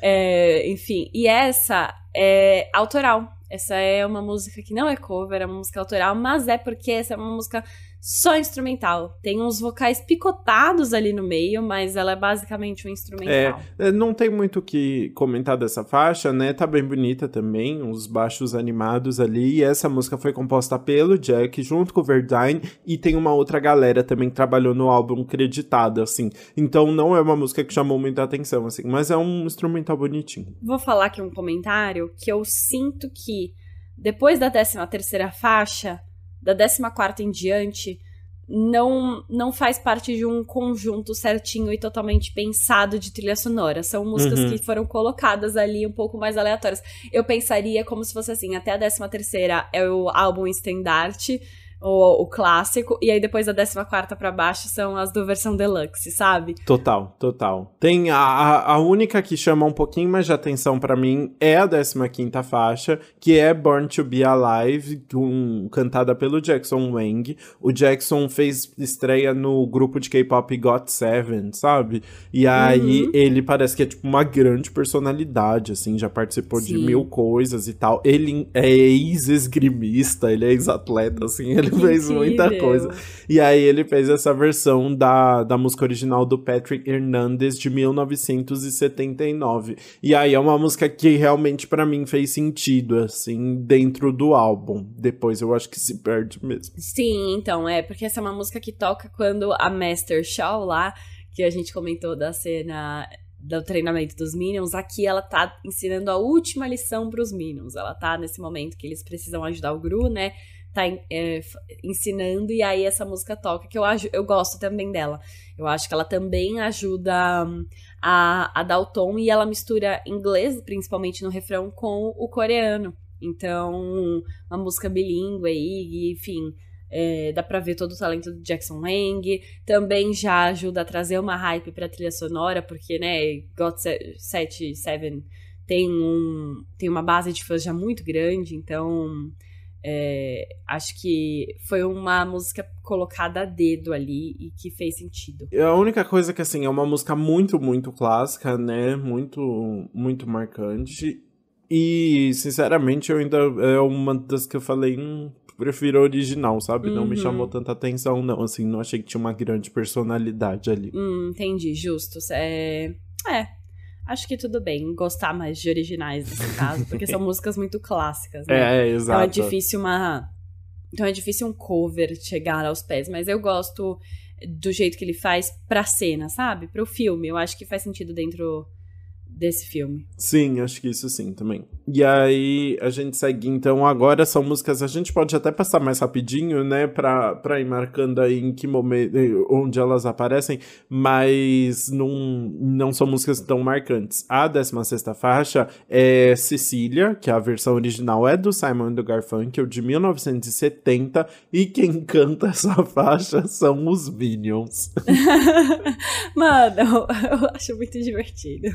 É, enfim, e essa é autoral. Essa é uma música que não é cover, é uma música autoral, mas é porque essa é uma música só instrumental. Tem uns vocais picotados ali no meio, mas ela é basicamente um instrumental. É, não tem muito o que comentar dessa faixa, né? Tá bem bonita também, uns baixos animados ali. E essa música foi composta pelo Jack, junto com o Verdine, e tem uma outra galera também que trabalhou no álbum creditada, assim. Então não é uma música que chamou muita atenção, assim, mas é um instrumental bonitinho. Vou falar aqui um comentário que eu sinto que depois da 13 terceira faixa, da 14 em diante, não, não faz parte de um conjunto certinho e totalmente pensado de trilha sonora. São músicas Uhum. que foram colocadas ali um pouco mais aleatórias. Eu pensaria como se fosse assim, até a 13 terceira é o álbum estandarte, o, o clássico, e aí depois da 14 pra baixo são as do versão deluxe, sabe? Total, total. Tem a, a, única que chama um pouquinho mais de atenção pra mim é a 15 faixa, que é Born to Be Alive, com- cantada pelo Jackson Wang. O Jackson fez estreia no grupo de K-pop Got Seven, sabe? E aí Uhum. ele parece que é tipo uma grande personalidade, assim, já participou de Sim. mil coisas e tal. Ele é ex-esgrimista, ele é ex-atleta, assim, ele Que fez muita incrível. coisa. E aí ele fez essa versão da, da música original do Patrick Hernandez de 1979. E aí é uma música que realmente pra mim fez sentido, assim, dentro do álbum. Depois eu acho que se perde mesmo. Sim, então, é, porque essa é uma música que toca quando a Master Shaw lá, que a gente comentou da cena do treinamento dos Minions, aqui ela tá ensinando a última lição pros Minions. Ela tá nesse momento que eles precisam ajudar o Gru, né? Tá é, ensinando, e aí essa música toca, que eu, eu gosto também dela. Eu acho que ela também ajuda hum, a, a dar o tom, e ela mistura inglês, principalmente no refrão, com o coreano. Então, uma música bilíngue aí, enfim, é, dá pra ver todo o talento do Jackson Wang. Também já ajuda a trazer uma hype pra trilha sonora, porque, né, Got 7, 7 tem, um, tem uma base de fãs já muito grande, então é, acho que foi uma música colocada a dedo ali e que fez sentido. A única coisa que, assim, é uma música muito, muito clássica, né? Muito, muito marcante. E, sinceramente, eu ainda. É uma das que eu falei. Hum, prefiro a original, sabe? Não me Uhum. chamou tanta atenção, não. Assim, não achei que tinha uma grande personalidade ali. Hum, entendi, justo. É, é, acho que tudo bem gostar mais de originais nesse caso, porque são músicas muito clássicas, né? É, é, Então exato. é difícil uma. Então é difícil um cover chegar aos pés, mas eu gosto do jeito que ele faz pra cena, sabe? Pro filme. Eu acho que faz sentido dentro desse filme. Sim, acho que isso sim também. E aí a gente segue então agora são músicas a gente pode até passar mais rapidinho, né, para para ir marcando aí em que momento onde elas aparecem, mas não não são músicas tão marcantes. A 16 sexta faixa é Cecília, que a versão original é do Simon do Garfunkel de 1970 e quem canta essa faixa são os Minions. Mano, eu acho muito divertido.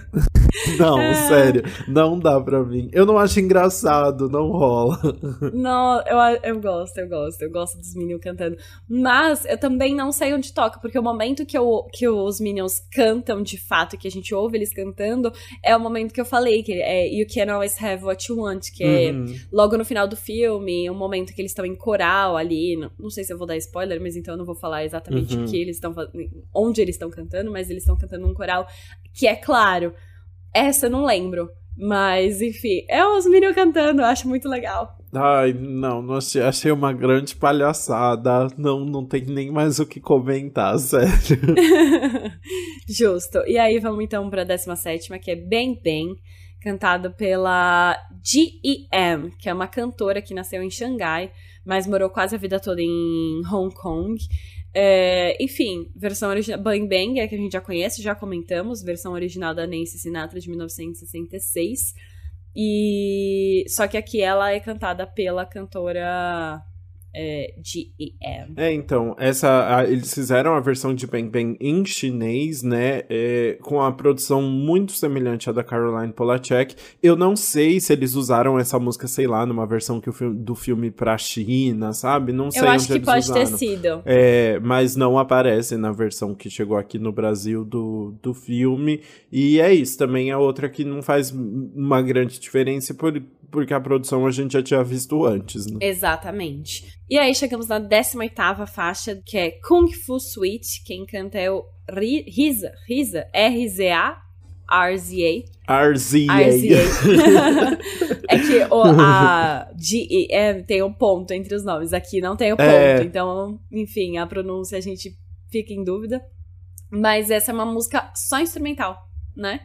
Não, é... sério, não dá pra mim. Eu não acho engraçado, não rola. Não, eu, eu gosto, eu gosto, eu gosto dos Minions cantando. Mas eu também não sei onde toca, porque o momento que, eu, que os Minions cantam de fato, que a gente ouve eles cantando, é o momento que eu falei, que é You Can Always Have What You Want, que é uhum. é logo no final do filme, um momento que eles estão em coral ali. Não, não, sei se eu vou dar spoiler, mas então eu não vou falar exatamente uhum. o que eles estão onde eles estão cantando, mas eles estão cantando um coral que é claro essa eu não lembro. Mas, enfim, é os Minions cantando, eu acho muito legal. Ai, não, não achei, achei uma grande palhaçada. Não, não tem nem mais o que comentar, sério. Justo. E aí vamos então pra 17, que é Bang Bang, cantado pela G.E.M., que é uma cantora que nasceu em Xangai, mas morou quase a vida toda em Hong Kong. É, enfim, versão original. Bang Bang é que a gente já conhece, já comentamos. Versão original da Nancy Sinatra de 1966. E. Só que aqui ela é cantada pela cantora é, GEM. É, então, essa, a, eles fizeram a versão de Bang Bang em chinês, né, é, com a produção muito semelhante à da Caroline Polachek. Eu não sei se eles usaram essa música, sei lá, numa versão que o filme, do filme pra China, sabe? Não sei Eu acho que pode usaram. ter sido. É, mas não aparece na versão que chegou aqui no Brasil do, do filme. E é isso, também é outra que não faz uma grande diferença por porque a produção a gente já tinha visto antes, né? Exatamente. E aí chegamos na 18 faixa, que é Kung Fu Suite. Quem canta é o Riza, Riza, R-Z-A, RZA. RZA. é que o, a G-E-M tem um ponto entre os nomes. Aqui não tem o ponto. É... Então, enfim, a pronúncia a gente fica em dúvida. Mas essa é uma música só instrumental né?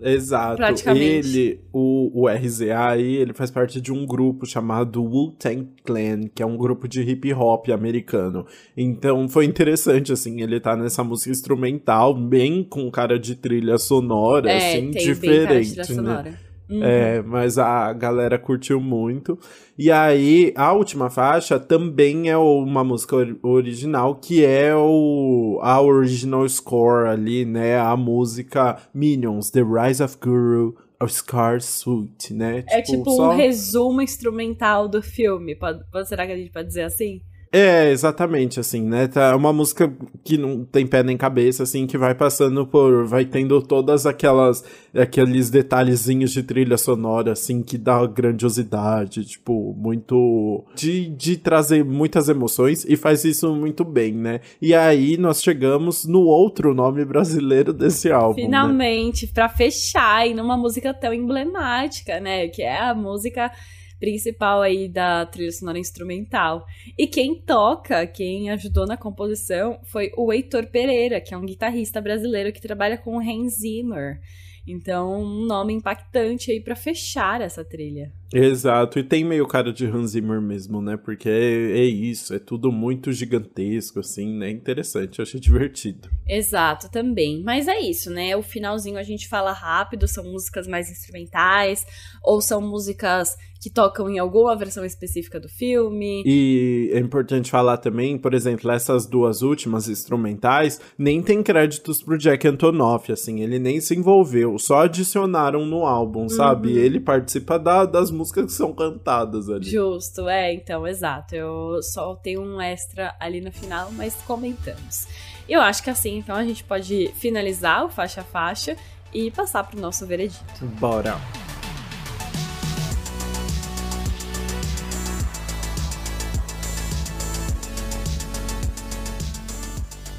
Exato. Ele, o, o RZA aí, ele faz parte de um grupo chamado Wu-Tang Clan, que é um grupo de hip hop americano. Então foi interessante, assim, ele tá nessa música instrumental, bem com cara de trilha sonora, é, assim, diferente, né? Sonora. Uhum. É, mas a galera curtiu muito. E aí, a última faixa também é uma música original, que é o, a original score ali, né? A música Minions, The Rise of Guru, of Scar Suit, né? É tipo, tipo só... um resumo instrumental do filme. Pode, será que a gente pode dizer assim? É, exatamente, assim, né? Tá uma música que não tem pé nem cabeça, assim, que vai passando por. vai tendo todas aquelas. aqueles detalhezinhos de trilha sonora, assim, que dá grandiosidade, tipo, muito. de, de trazer muitas emoções e faz isso muito bem, né? E aí nós chegamos no outro nome brasileiro desse álbum. Né? Finalmente, né? pra fechar, e numa música tão emblemática, né? Que é a música principal aí da trilha sonora instrumental. E quem toca, quem ajudou na composição, foi o Heitor Pereira, que é um guitarrista brasileiro que trabalha com o Hans Zimmer. Então, um nome impactante aí para fechar essa trilha. Exato, e tem meio cara de Hans Zimmer mesmo, né? Porque é, é, isso, é tudo muito gigantesco, assim, né? Interessante, eu achei divertido. Exato, também. Mas é isso, né? O finalzinho a gente fala rápido, são músicas mais instrumentais, ou são músicas que tocam em alguma versão específica do filme. E é importante falar também, por exemplo, essas duas últimas instrumentais, nem tem créditos pro Jack Antonoff, assim, ele nem se envolveu, só adicionaram no álbum, sabe? Uhum. Ele participa da, das músicas que são cantadas ali. Justo, é, então, exato. Eu só tenho um extra ali no final, mas comentamos. Eu acho que assim, então a gente pode finalizar o faixa a faixa e passar pro nosso veredito. Bora!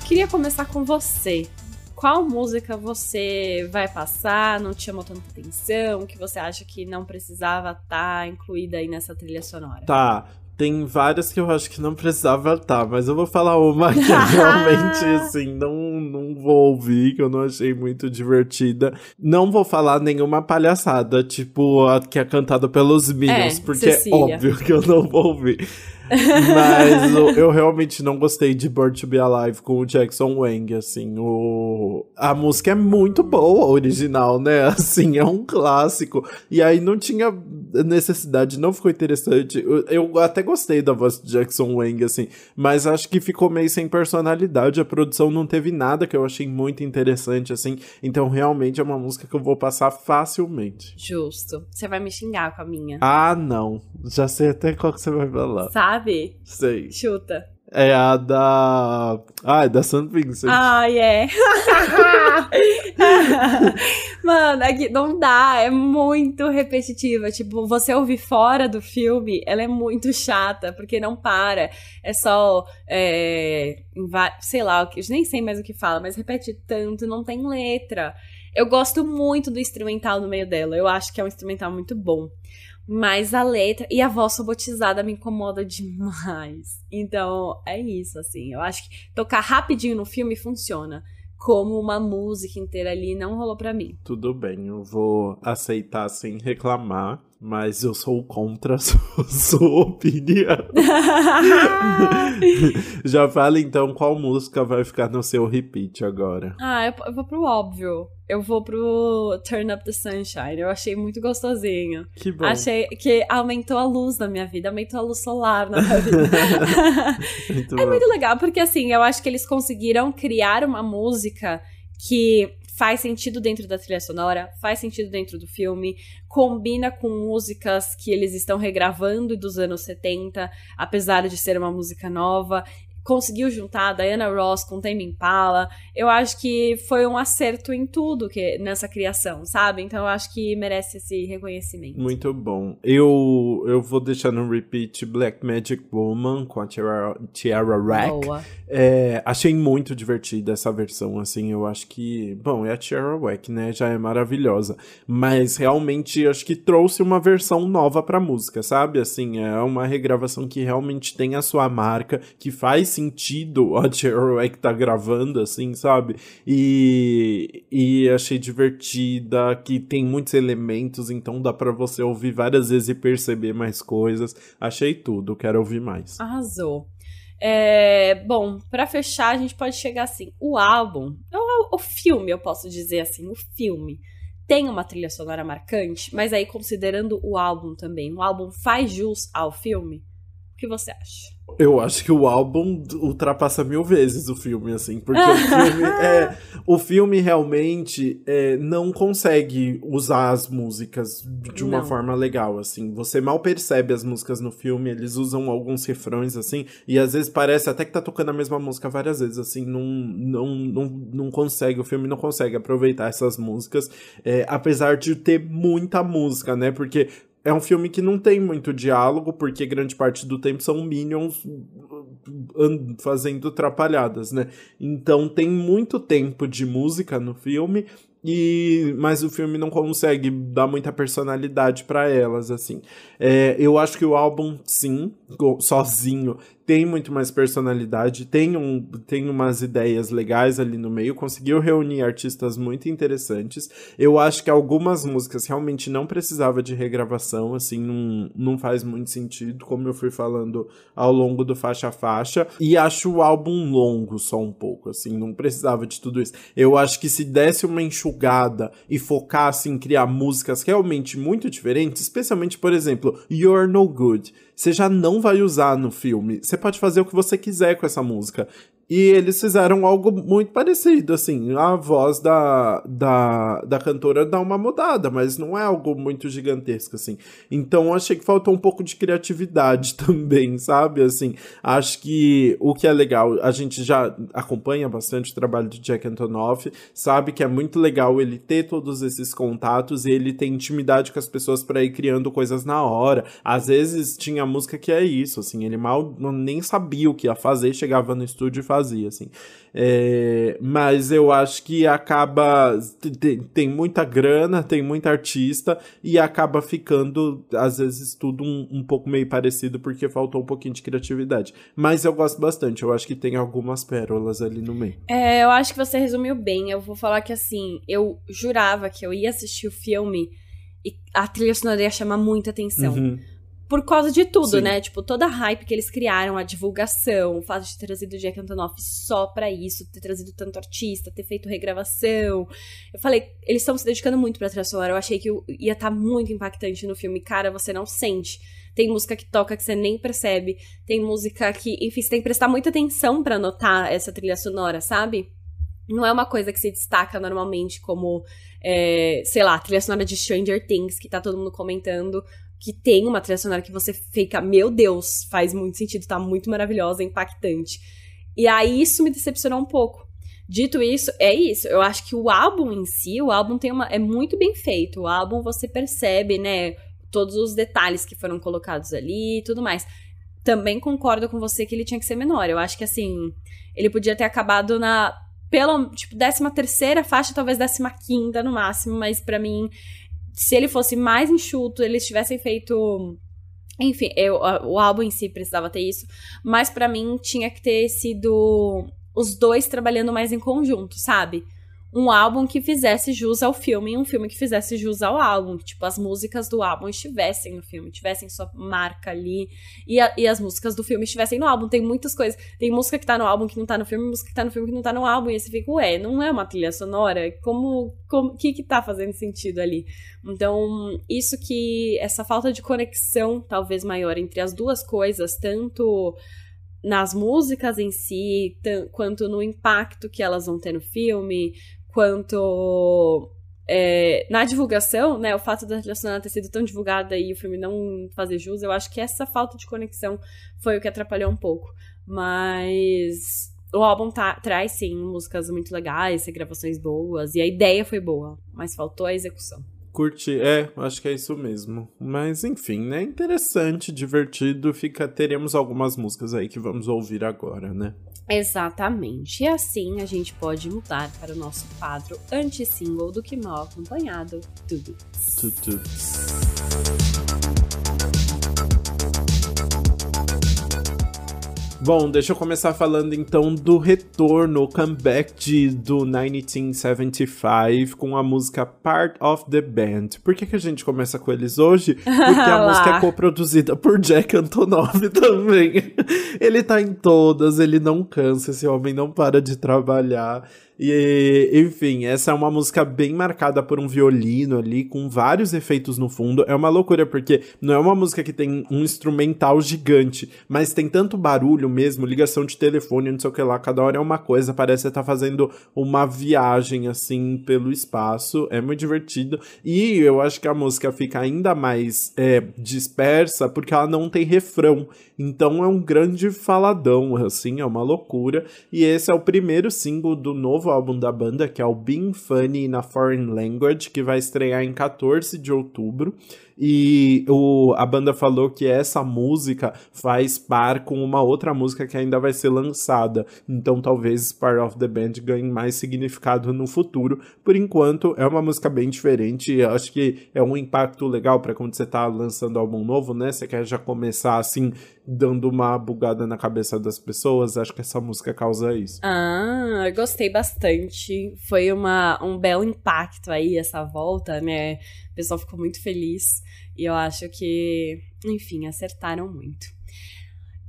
Queria começar com você qual música você vai passar, não te chamou tanta atenção, que você acha que não precisava estar tá incluída aí nessa trilha sonora? Tá. Tem várias que eu acho que não precisava estar, mas eu vou falar uma que realmente, assim, não, não vou ouvir, que eu não achei muito divertida. Não vou falar nenhuma palhaçada, tipo a que é cantada pelos Minions, é, porque Cecília. é óbvio que eu não vou ouvir. Mas eu, eu, realmente não gostei de Born to Be Alive com o Jackson Wang, assim, o... A música é muito boa, original, né? Assim, é um clássico. E aí não tinha necessidade, não ficou interessante. Eu, eu até gostei da voz de Jackson Wang, assim, mas acho que ficou meio sem personalidade. A produção não teve nada que eu achei muito interessante, assim. Então, realmente é uma música que eu vou passar facilmente. Justo. Você vai me xingar com a minha. Ah, não. Já sei até qual que você vai falar. Sabe? Sei. Chuta. É a da. Ah, é da St. Vincent. Ah, é. Mano, é não dá, é muito repetitiva. Tipo, você ouvir fora do filme, ela é muito chata, porque não para. É só. É, sei lá, nem sei mais o que fala, mas repete tanto, não tem letra. Eu gosto muito do instrumental no meio dela. Eu acho que é um instrumental muito bom. Mas a letra e a voz robotizada me incomoda demais. Então, é isso, assim. Eu acho que tocar rapidinho no filme funciona. Como uma música inteira ali não rolou para mim. Tudo bem, eu vou aceitar sem reclamar mas eu sou contra a sua, sua opinião. Já fala então qual música vai ficar no seu repeat agora. Ah, eu, eu, vou pro óbvio. Eu vou pro Turn Up the Sunshine. Eu achei muito gostosinho. Que bom. Achei que aumentou a luz na minha vida, aumentou a luz solar na minha vida. muito é bom. muito legal, porque assim, eu acho que eles conseguiram criar uma música que faz sentido dentro da trilha sonora, faz sentido dentro do filme, combina com músicas que eles estão regravando dos anos 70, apesar de ser uma música nova conseguiu juntar a Diana Ross com Tame Impala. Eu acho que foi um acerto em tudo que nessa criação, sabe? Então eu acho que merece esse reconhecimento. Muito bom. Eu, eu vou deixar no repeat Black Magic Woman com a Tiara, Tiara Rack. Boa. É, achei muito divertida essa versão, assim, eu acho que, bom, é a Tiara Rack, né, já é maravilhosa, mas realmente acho que trouxe uma versão nova pra música, sabe, assim, é uma regravação que realmente tem a sua marca, que faz sentido a Cherowek tá gravando, assim, sabe? E, e achei divertida, que tem muitos elementos, então dá para você ouvir várias vezes e perceber mais coisas. Achei tudo, quero ouvir mais. Arrasou. É, bom, para fechar, a gente pode chegar assim: o álbum, o, o filme, eu posso dizer assim, o filme tem uma trilha sonora marcante, mas aí considerando o álbum também, o álbum faz jus ao filme? O que você acha? Eu acho que o álbum ultrapassa mil vezes o filme, assim, porque o filme é. O filme realmente é, não consegue usar as músicas de uma não. forma legal, assim. Você mal percebe as músicas no filme, eles usam alguns refrões, assim, e às vezes parece até que tá tocando a mesma música várias vezes, assim, não, não, não, não consegue, o filme não consegue aproveitar essas músicas, é, apesar de ter muita música, né? Porque é um filme que não tem muito diálogo, porque grande parte do tempo são minions uh, fazendo atrapalhadas, né? Então tem muito tempo de música no filme, e mas o filme não consegue dar muita personalidade para elas assim é, eu acho que o álbum sim sozinho tem muito mais personalidade, tem, um, tem umas ideias legais ali no meio, conseguiu reunir artistas muito interessantes. Eu acho que algumas músicas realmente não precisava de regravação, assim, não, não faz muito sentido, como eu fui falando ao longo do faixa a faixa. E acho o álbum longo só um pouco, assim, não precisava de tudo isso. Eu acho que se desse uma enxugada e focasse em criar músicas realmente muito diferentes, especialmente, por exemplo, You're No Good você já não vai usar no filme. Você pode fazer o que você quiser com essa música. E eles fizeram algo muito parecido, assim. A voz da, da, da cantora dá uma mudada, mas não é algo muito gigantesco, assim. Então achei que faltou um pouco de criatividade também, sabe? Assim, acho que o que é legal, a gente já acompanha bastante o trabalho de Jack Antonoff, sabe que é muito legal ele ter todos esses contatos e ele ter intimidade com as pessoas para ir criando coisas na hora. Às vezes tinha música que é isso, assim, ele mal nem sabia o que ia fazer, chegava no estúdio e fazia fazia, assim. É, mas eu acho que acaba. Tem, tem, muita grana, tem muita artista e acaba ficando, às vezes, tudo um, um, pouco meio parecido porque faltou um pouquinho de criatividade. Mas eu gosto bastante, eu acho que tem algumas pérolas ali no meio. É, eu acho que você resumiu bem. Eu vou falar que assim, eu jurava que eu ia assistir o filme e a trilha sonora ia chamar muita atenção. Uhum por causa de tudo, Sim. né? Tipo, toda a hype que eles criaram, a divulgação, o fato de ter trazido o Jack Antonoff só pra isso, ter trazido tanto artista, ter feito regravação. Eu falei, eles estão se dedicando muito pra trilha sonora. Eu achei que ia estar tá muito impactante no filme. Cara, você não sente. Tem música que toca que você nem percebe. Tem música que, enfim, você tem que prestar muita atenção para notar essa trilha sonora, sabe? Não é uma coisa que se destaca normalmente como, é, sei lá, trilha sonora de Stranger Things, que tá todo mundo comentando que tem uma trilha sonora que você fica, meu Deus, faz muito sentido, tá muito maravilhosa, impactante. E aí isso me decepcionou um pouco. Dito isso, é isso. Eu acho que o álbum em si, o álbum tem uma é muito bem feito. O álbum você percebe, né, todos os detalhes que foram colocados ali e tudo mais. Também concordo com você que ele tinha que ser menor. Eu acho que assim, ele podia ter acabado na pela, tipo, 13 terceira faixa, talvez 15 quinta no máximo, mas para mim se ele fosse mais enxuto, eles tivessem feito. Enfim, eu, o álbum em si precisava ter isso. Mas para mim tinha que ter sido os dois trabalhando mais em conjunto, sabe? Um álbum que fizesse jus ao filme e um filme que fizesse jus ao álbum. Tipo, as músicas do álbum estivessem no filme, tivessem sua marca ali. E, a, e as músicas do filme estivessem no álbum. Tem muitas coisas. Tem música que tá no álbum que não tá no filme, música que tá no filme que não tá no álbum. E você fica, ué, não é uma trilha sonora? Como. O que que tá fazendo sentido ali? Então, isso que. Essa falta de conexão, talvez maior, entre as duas coisas, tanto nas músicas em si, quanto no impacto que elas vão ter no filme, quanto é, na divulgação, né, o fato da trilha sonora ter sido tão divulgada e o filme não fazer jus, eu acho que essa falta de conexão foi o que atrapalhou um pouco. Mas o álbum tá, traz, sim, músicas muito legais, gravações boas, e a ideia foi boa, mas faltou a execução. Curti, é, acho que é isso mesmo. Mas enfim, né? Interessante, divertido. Fica, teremos algumas músicas aí que vamos ouvir agora, né? Exatamente. E assim a gente pode mudar para o nosso quadro anti-single do que mal acompanhado, tudo. Tudo. Bom, deixa eu começar falando então do retorno, o comeback de, do 1975 com a música Part of the Band. Por que, que a gente começa com eles hoje? Porque a música é coproduzida por Jack Antonoff também. ele tá em todas, ele não cansa, esse homem não para de trabalhar. E, enfim, essa é uma música bem marcada por um violino ali, com vários efeitos no fundo. É uma loucura, porque não é uma música que tem um instrumental gigante, mas tem tanto barulho mesmo, ligação de telefone, não sei o que lá, cada hora é uma coisa, parece que tá fazendo uma viagem, assim, pelo espaço. É muito divertido. E eu acho que a música fica ainda mais é, dispersa, porque ela não tem refrão. Então é um grande faladão, assim, é uma loucura. E esse é o primeiro single do novo álbum da banda, que é o Being Funny na Foreign Language, que vai estrear em 14 de outubro. E o, a banda falou que essa música faz par com uma outra música que ainda vai ser lançada. Então talvez Part of the Band ganhe mais significado no futuro. Por enquanto, é uma música bem diferente. Eu acho que é um impacto legal para quando você tá lançando álbum novo, né? Você quer já começar assim, dando uma bugada na cabeça das pessoas. Acho que essa música causa isso. Ah, eu gostei bastante. Foi uma, um belo impacto aí, essa volta, né? O pessoal ficou muito feliz. E eu acho que, enfim, acertaram muito.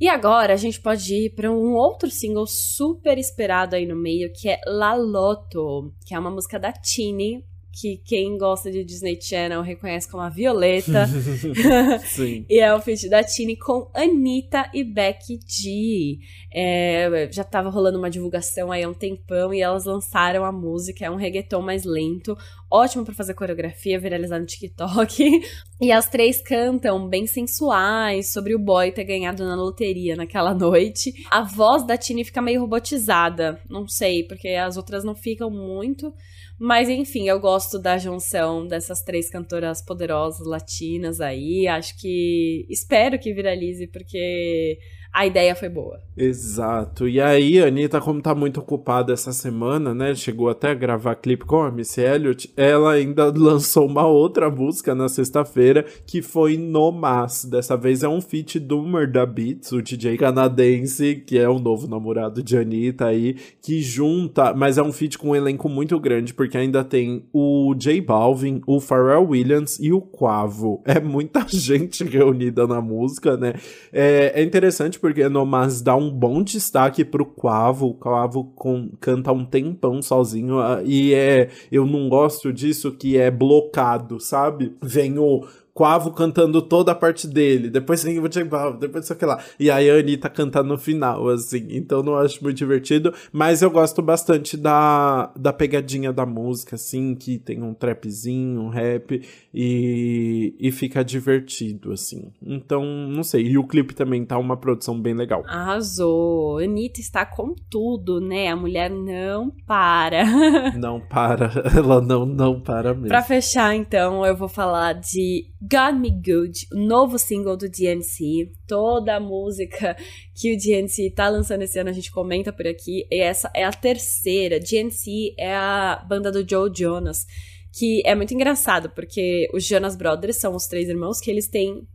E agora a gente pode ir para um outro single super esperado aí no meio, que é La Loto, que é uma música da Tini, que quem gosta de Disney Channel reconhece como a Violeta. Sim. e é o feat da Tini com Anitta e Becky G. É, já tava rolando uma divulgação aí há um tempão e elas lançaram a música. É um reggaeton mais lento, ótimo para fazer coreografia, viralizar no TikTok. E as três cantam bem sensuais sobre o boy ter ganhado na loteria naquela noite. A voz da Tini fica meio robotizada, não sei, porque as outras não ficam muito. Mas enfim, eu gosto da junção dessas três cantoras poderosas latinas aí. Acho que. Espero que viralize, porque a ideia foi boa. Exato. E aí, Anitta, como tá muito ocupada essa semana, né? Chegou até a gravar clipe com a Missy Elliott. Ela ainda lançou uma outra música na sexta-feira, que foi No Mas. Dessa vez é um feat do Murda Beats, o DJ canadense, que é o novo namorado de Anitta aí, que junta, mas é um feat com um elenco muito grande, porque ainda tem o J Balvin, o Pharrell Williams e o Quavo. É muita gente reunida na música, né? É, é interessante porque No Mas dá um bom destaque pro Quavo. O Quavo com, canta um tempão sozinho. Ah, e é. Eu não gosto disso que é blocado, sabe? Vem o Quavo cantando toda a parte dele, depois tem o J Balvin, depois sei lá. E aí a Anitta canta no final, assim. Então não acho muito divertido, mas eu gosto bastante da, da pegadinha da música, assim, que tem um trapzinho, um rap e, e fica divertido, assim. Então, não sei. E o clipe também tá uma produção bem legal. Arrasou. Anitta está com tudo, né? A mulher não para. não para. Ela não, não para mesmo. Pra fechar, então, eu vou falar de Got Me Good, o novo single do DNC. Toda a música que o DNC tá lançando esse ano a gente comenta por aqui. E essa é a terceira. DNC é a banda do Joe Jonas, que é muito engraçado, porque os Jonas Brothers são os três irmãos que eles têm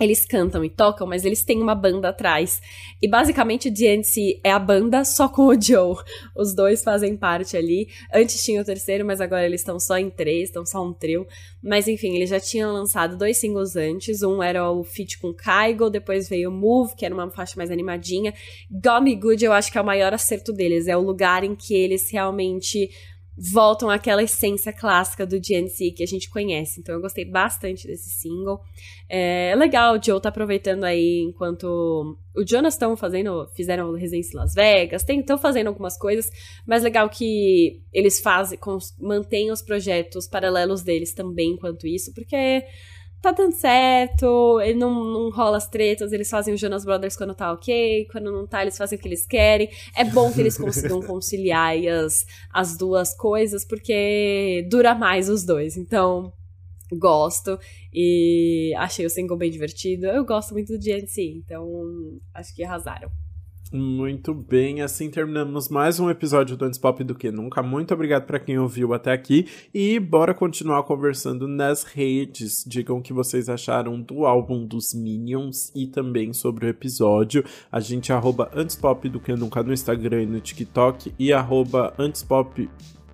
eles cantam e tocam, mas eles têm uma banda atrás. E basicamente DNC é a banda só com o Joe. Os dois fazem parte ali. Antes tinha o terceiro, mas agora eles estão só em três, estão só um trio. Mas enfim, eles já tinham lançado dois singles antes. Um era o feat com Kygo, depois veio Move, que era uma faixa mais animadinha. Me Good eu acho que é o maior acerto deles. É o lugar em que eles realmente voltam àquela essência clássica do GNC que a gente conhece. Então eu gostei bastante desse single. É legal, o Joe tá aproveitando aí enquanto o Jonas estão fazendo, fizeram residência em Las Vegas, estão fazendo algumas coisas, mas legal que eles fazem, mantêm os projetos paralelos deles também enquanto isso, porque tá dando certo, ele não, não rola as tretas, eles fazem o Jonas Brothers quando tá ok, quando não tá, eles fazem o que eles querem. É bom que eles consigam conciliar as, as duas coisas, porque dura mais os dois. Então, gosto e achei o single bem divertido. Eu gosto muito do GNC, então acho que arrasaram. Muito bem, assim terminamos mais um episódio do Antes Pop do que nunca. Muito obrigado para quem ouviu até aqui e bora continuar conversando nas redes. Digam o que vocês acharam do álbum dos Minions e também sobre o episódio. A gente é arroba Antes Pop do que nunca no Instagram e no TikTok e arroba Antes Pop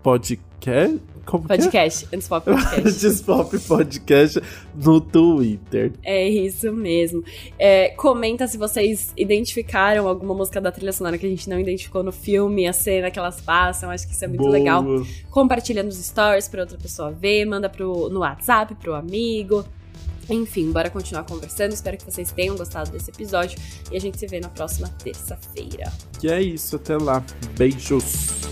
Podcast. Como podcast, antes pop podcast. antes pop podcast no Twitter. É isso mesmo. É, comenta se vocês identificaram alguma música da trilha sonora que a gente não identificou no filme, a cena que elas passam. Acho que isso é muito Boa. legal. Compartilha nos stories para outra pessoa ver, manda pro, no WhatsApp pro amigo. Enfim, bora continuar conversando. Espero que vocês tenham gostado desse episódio e a gente se vê na próxima terça-feira. E é isso, até lá. Beijos.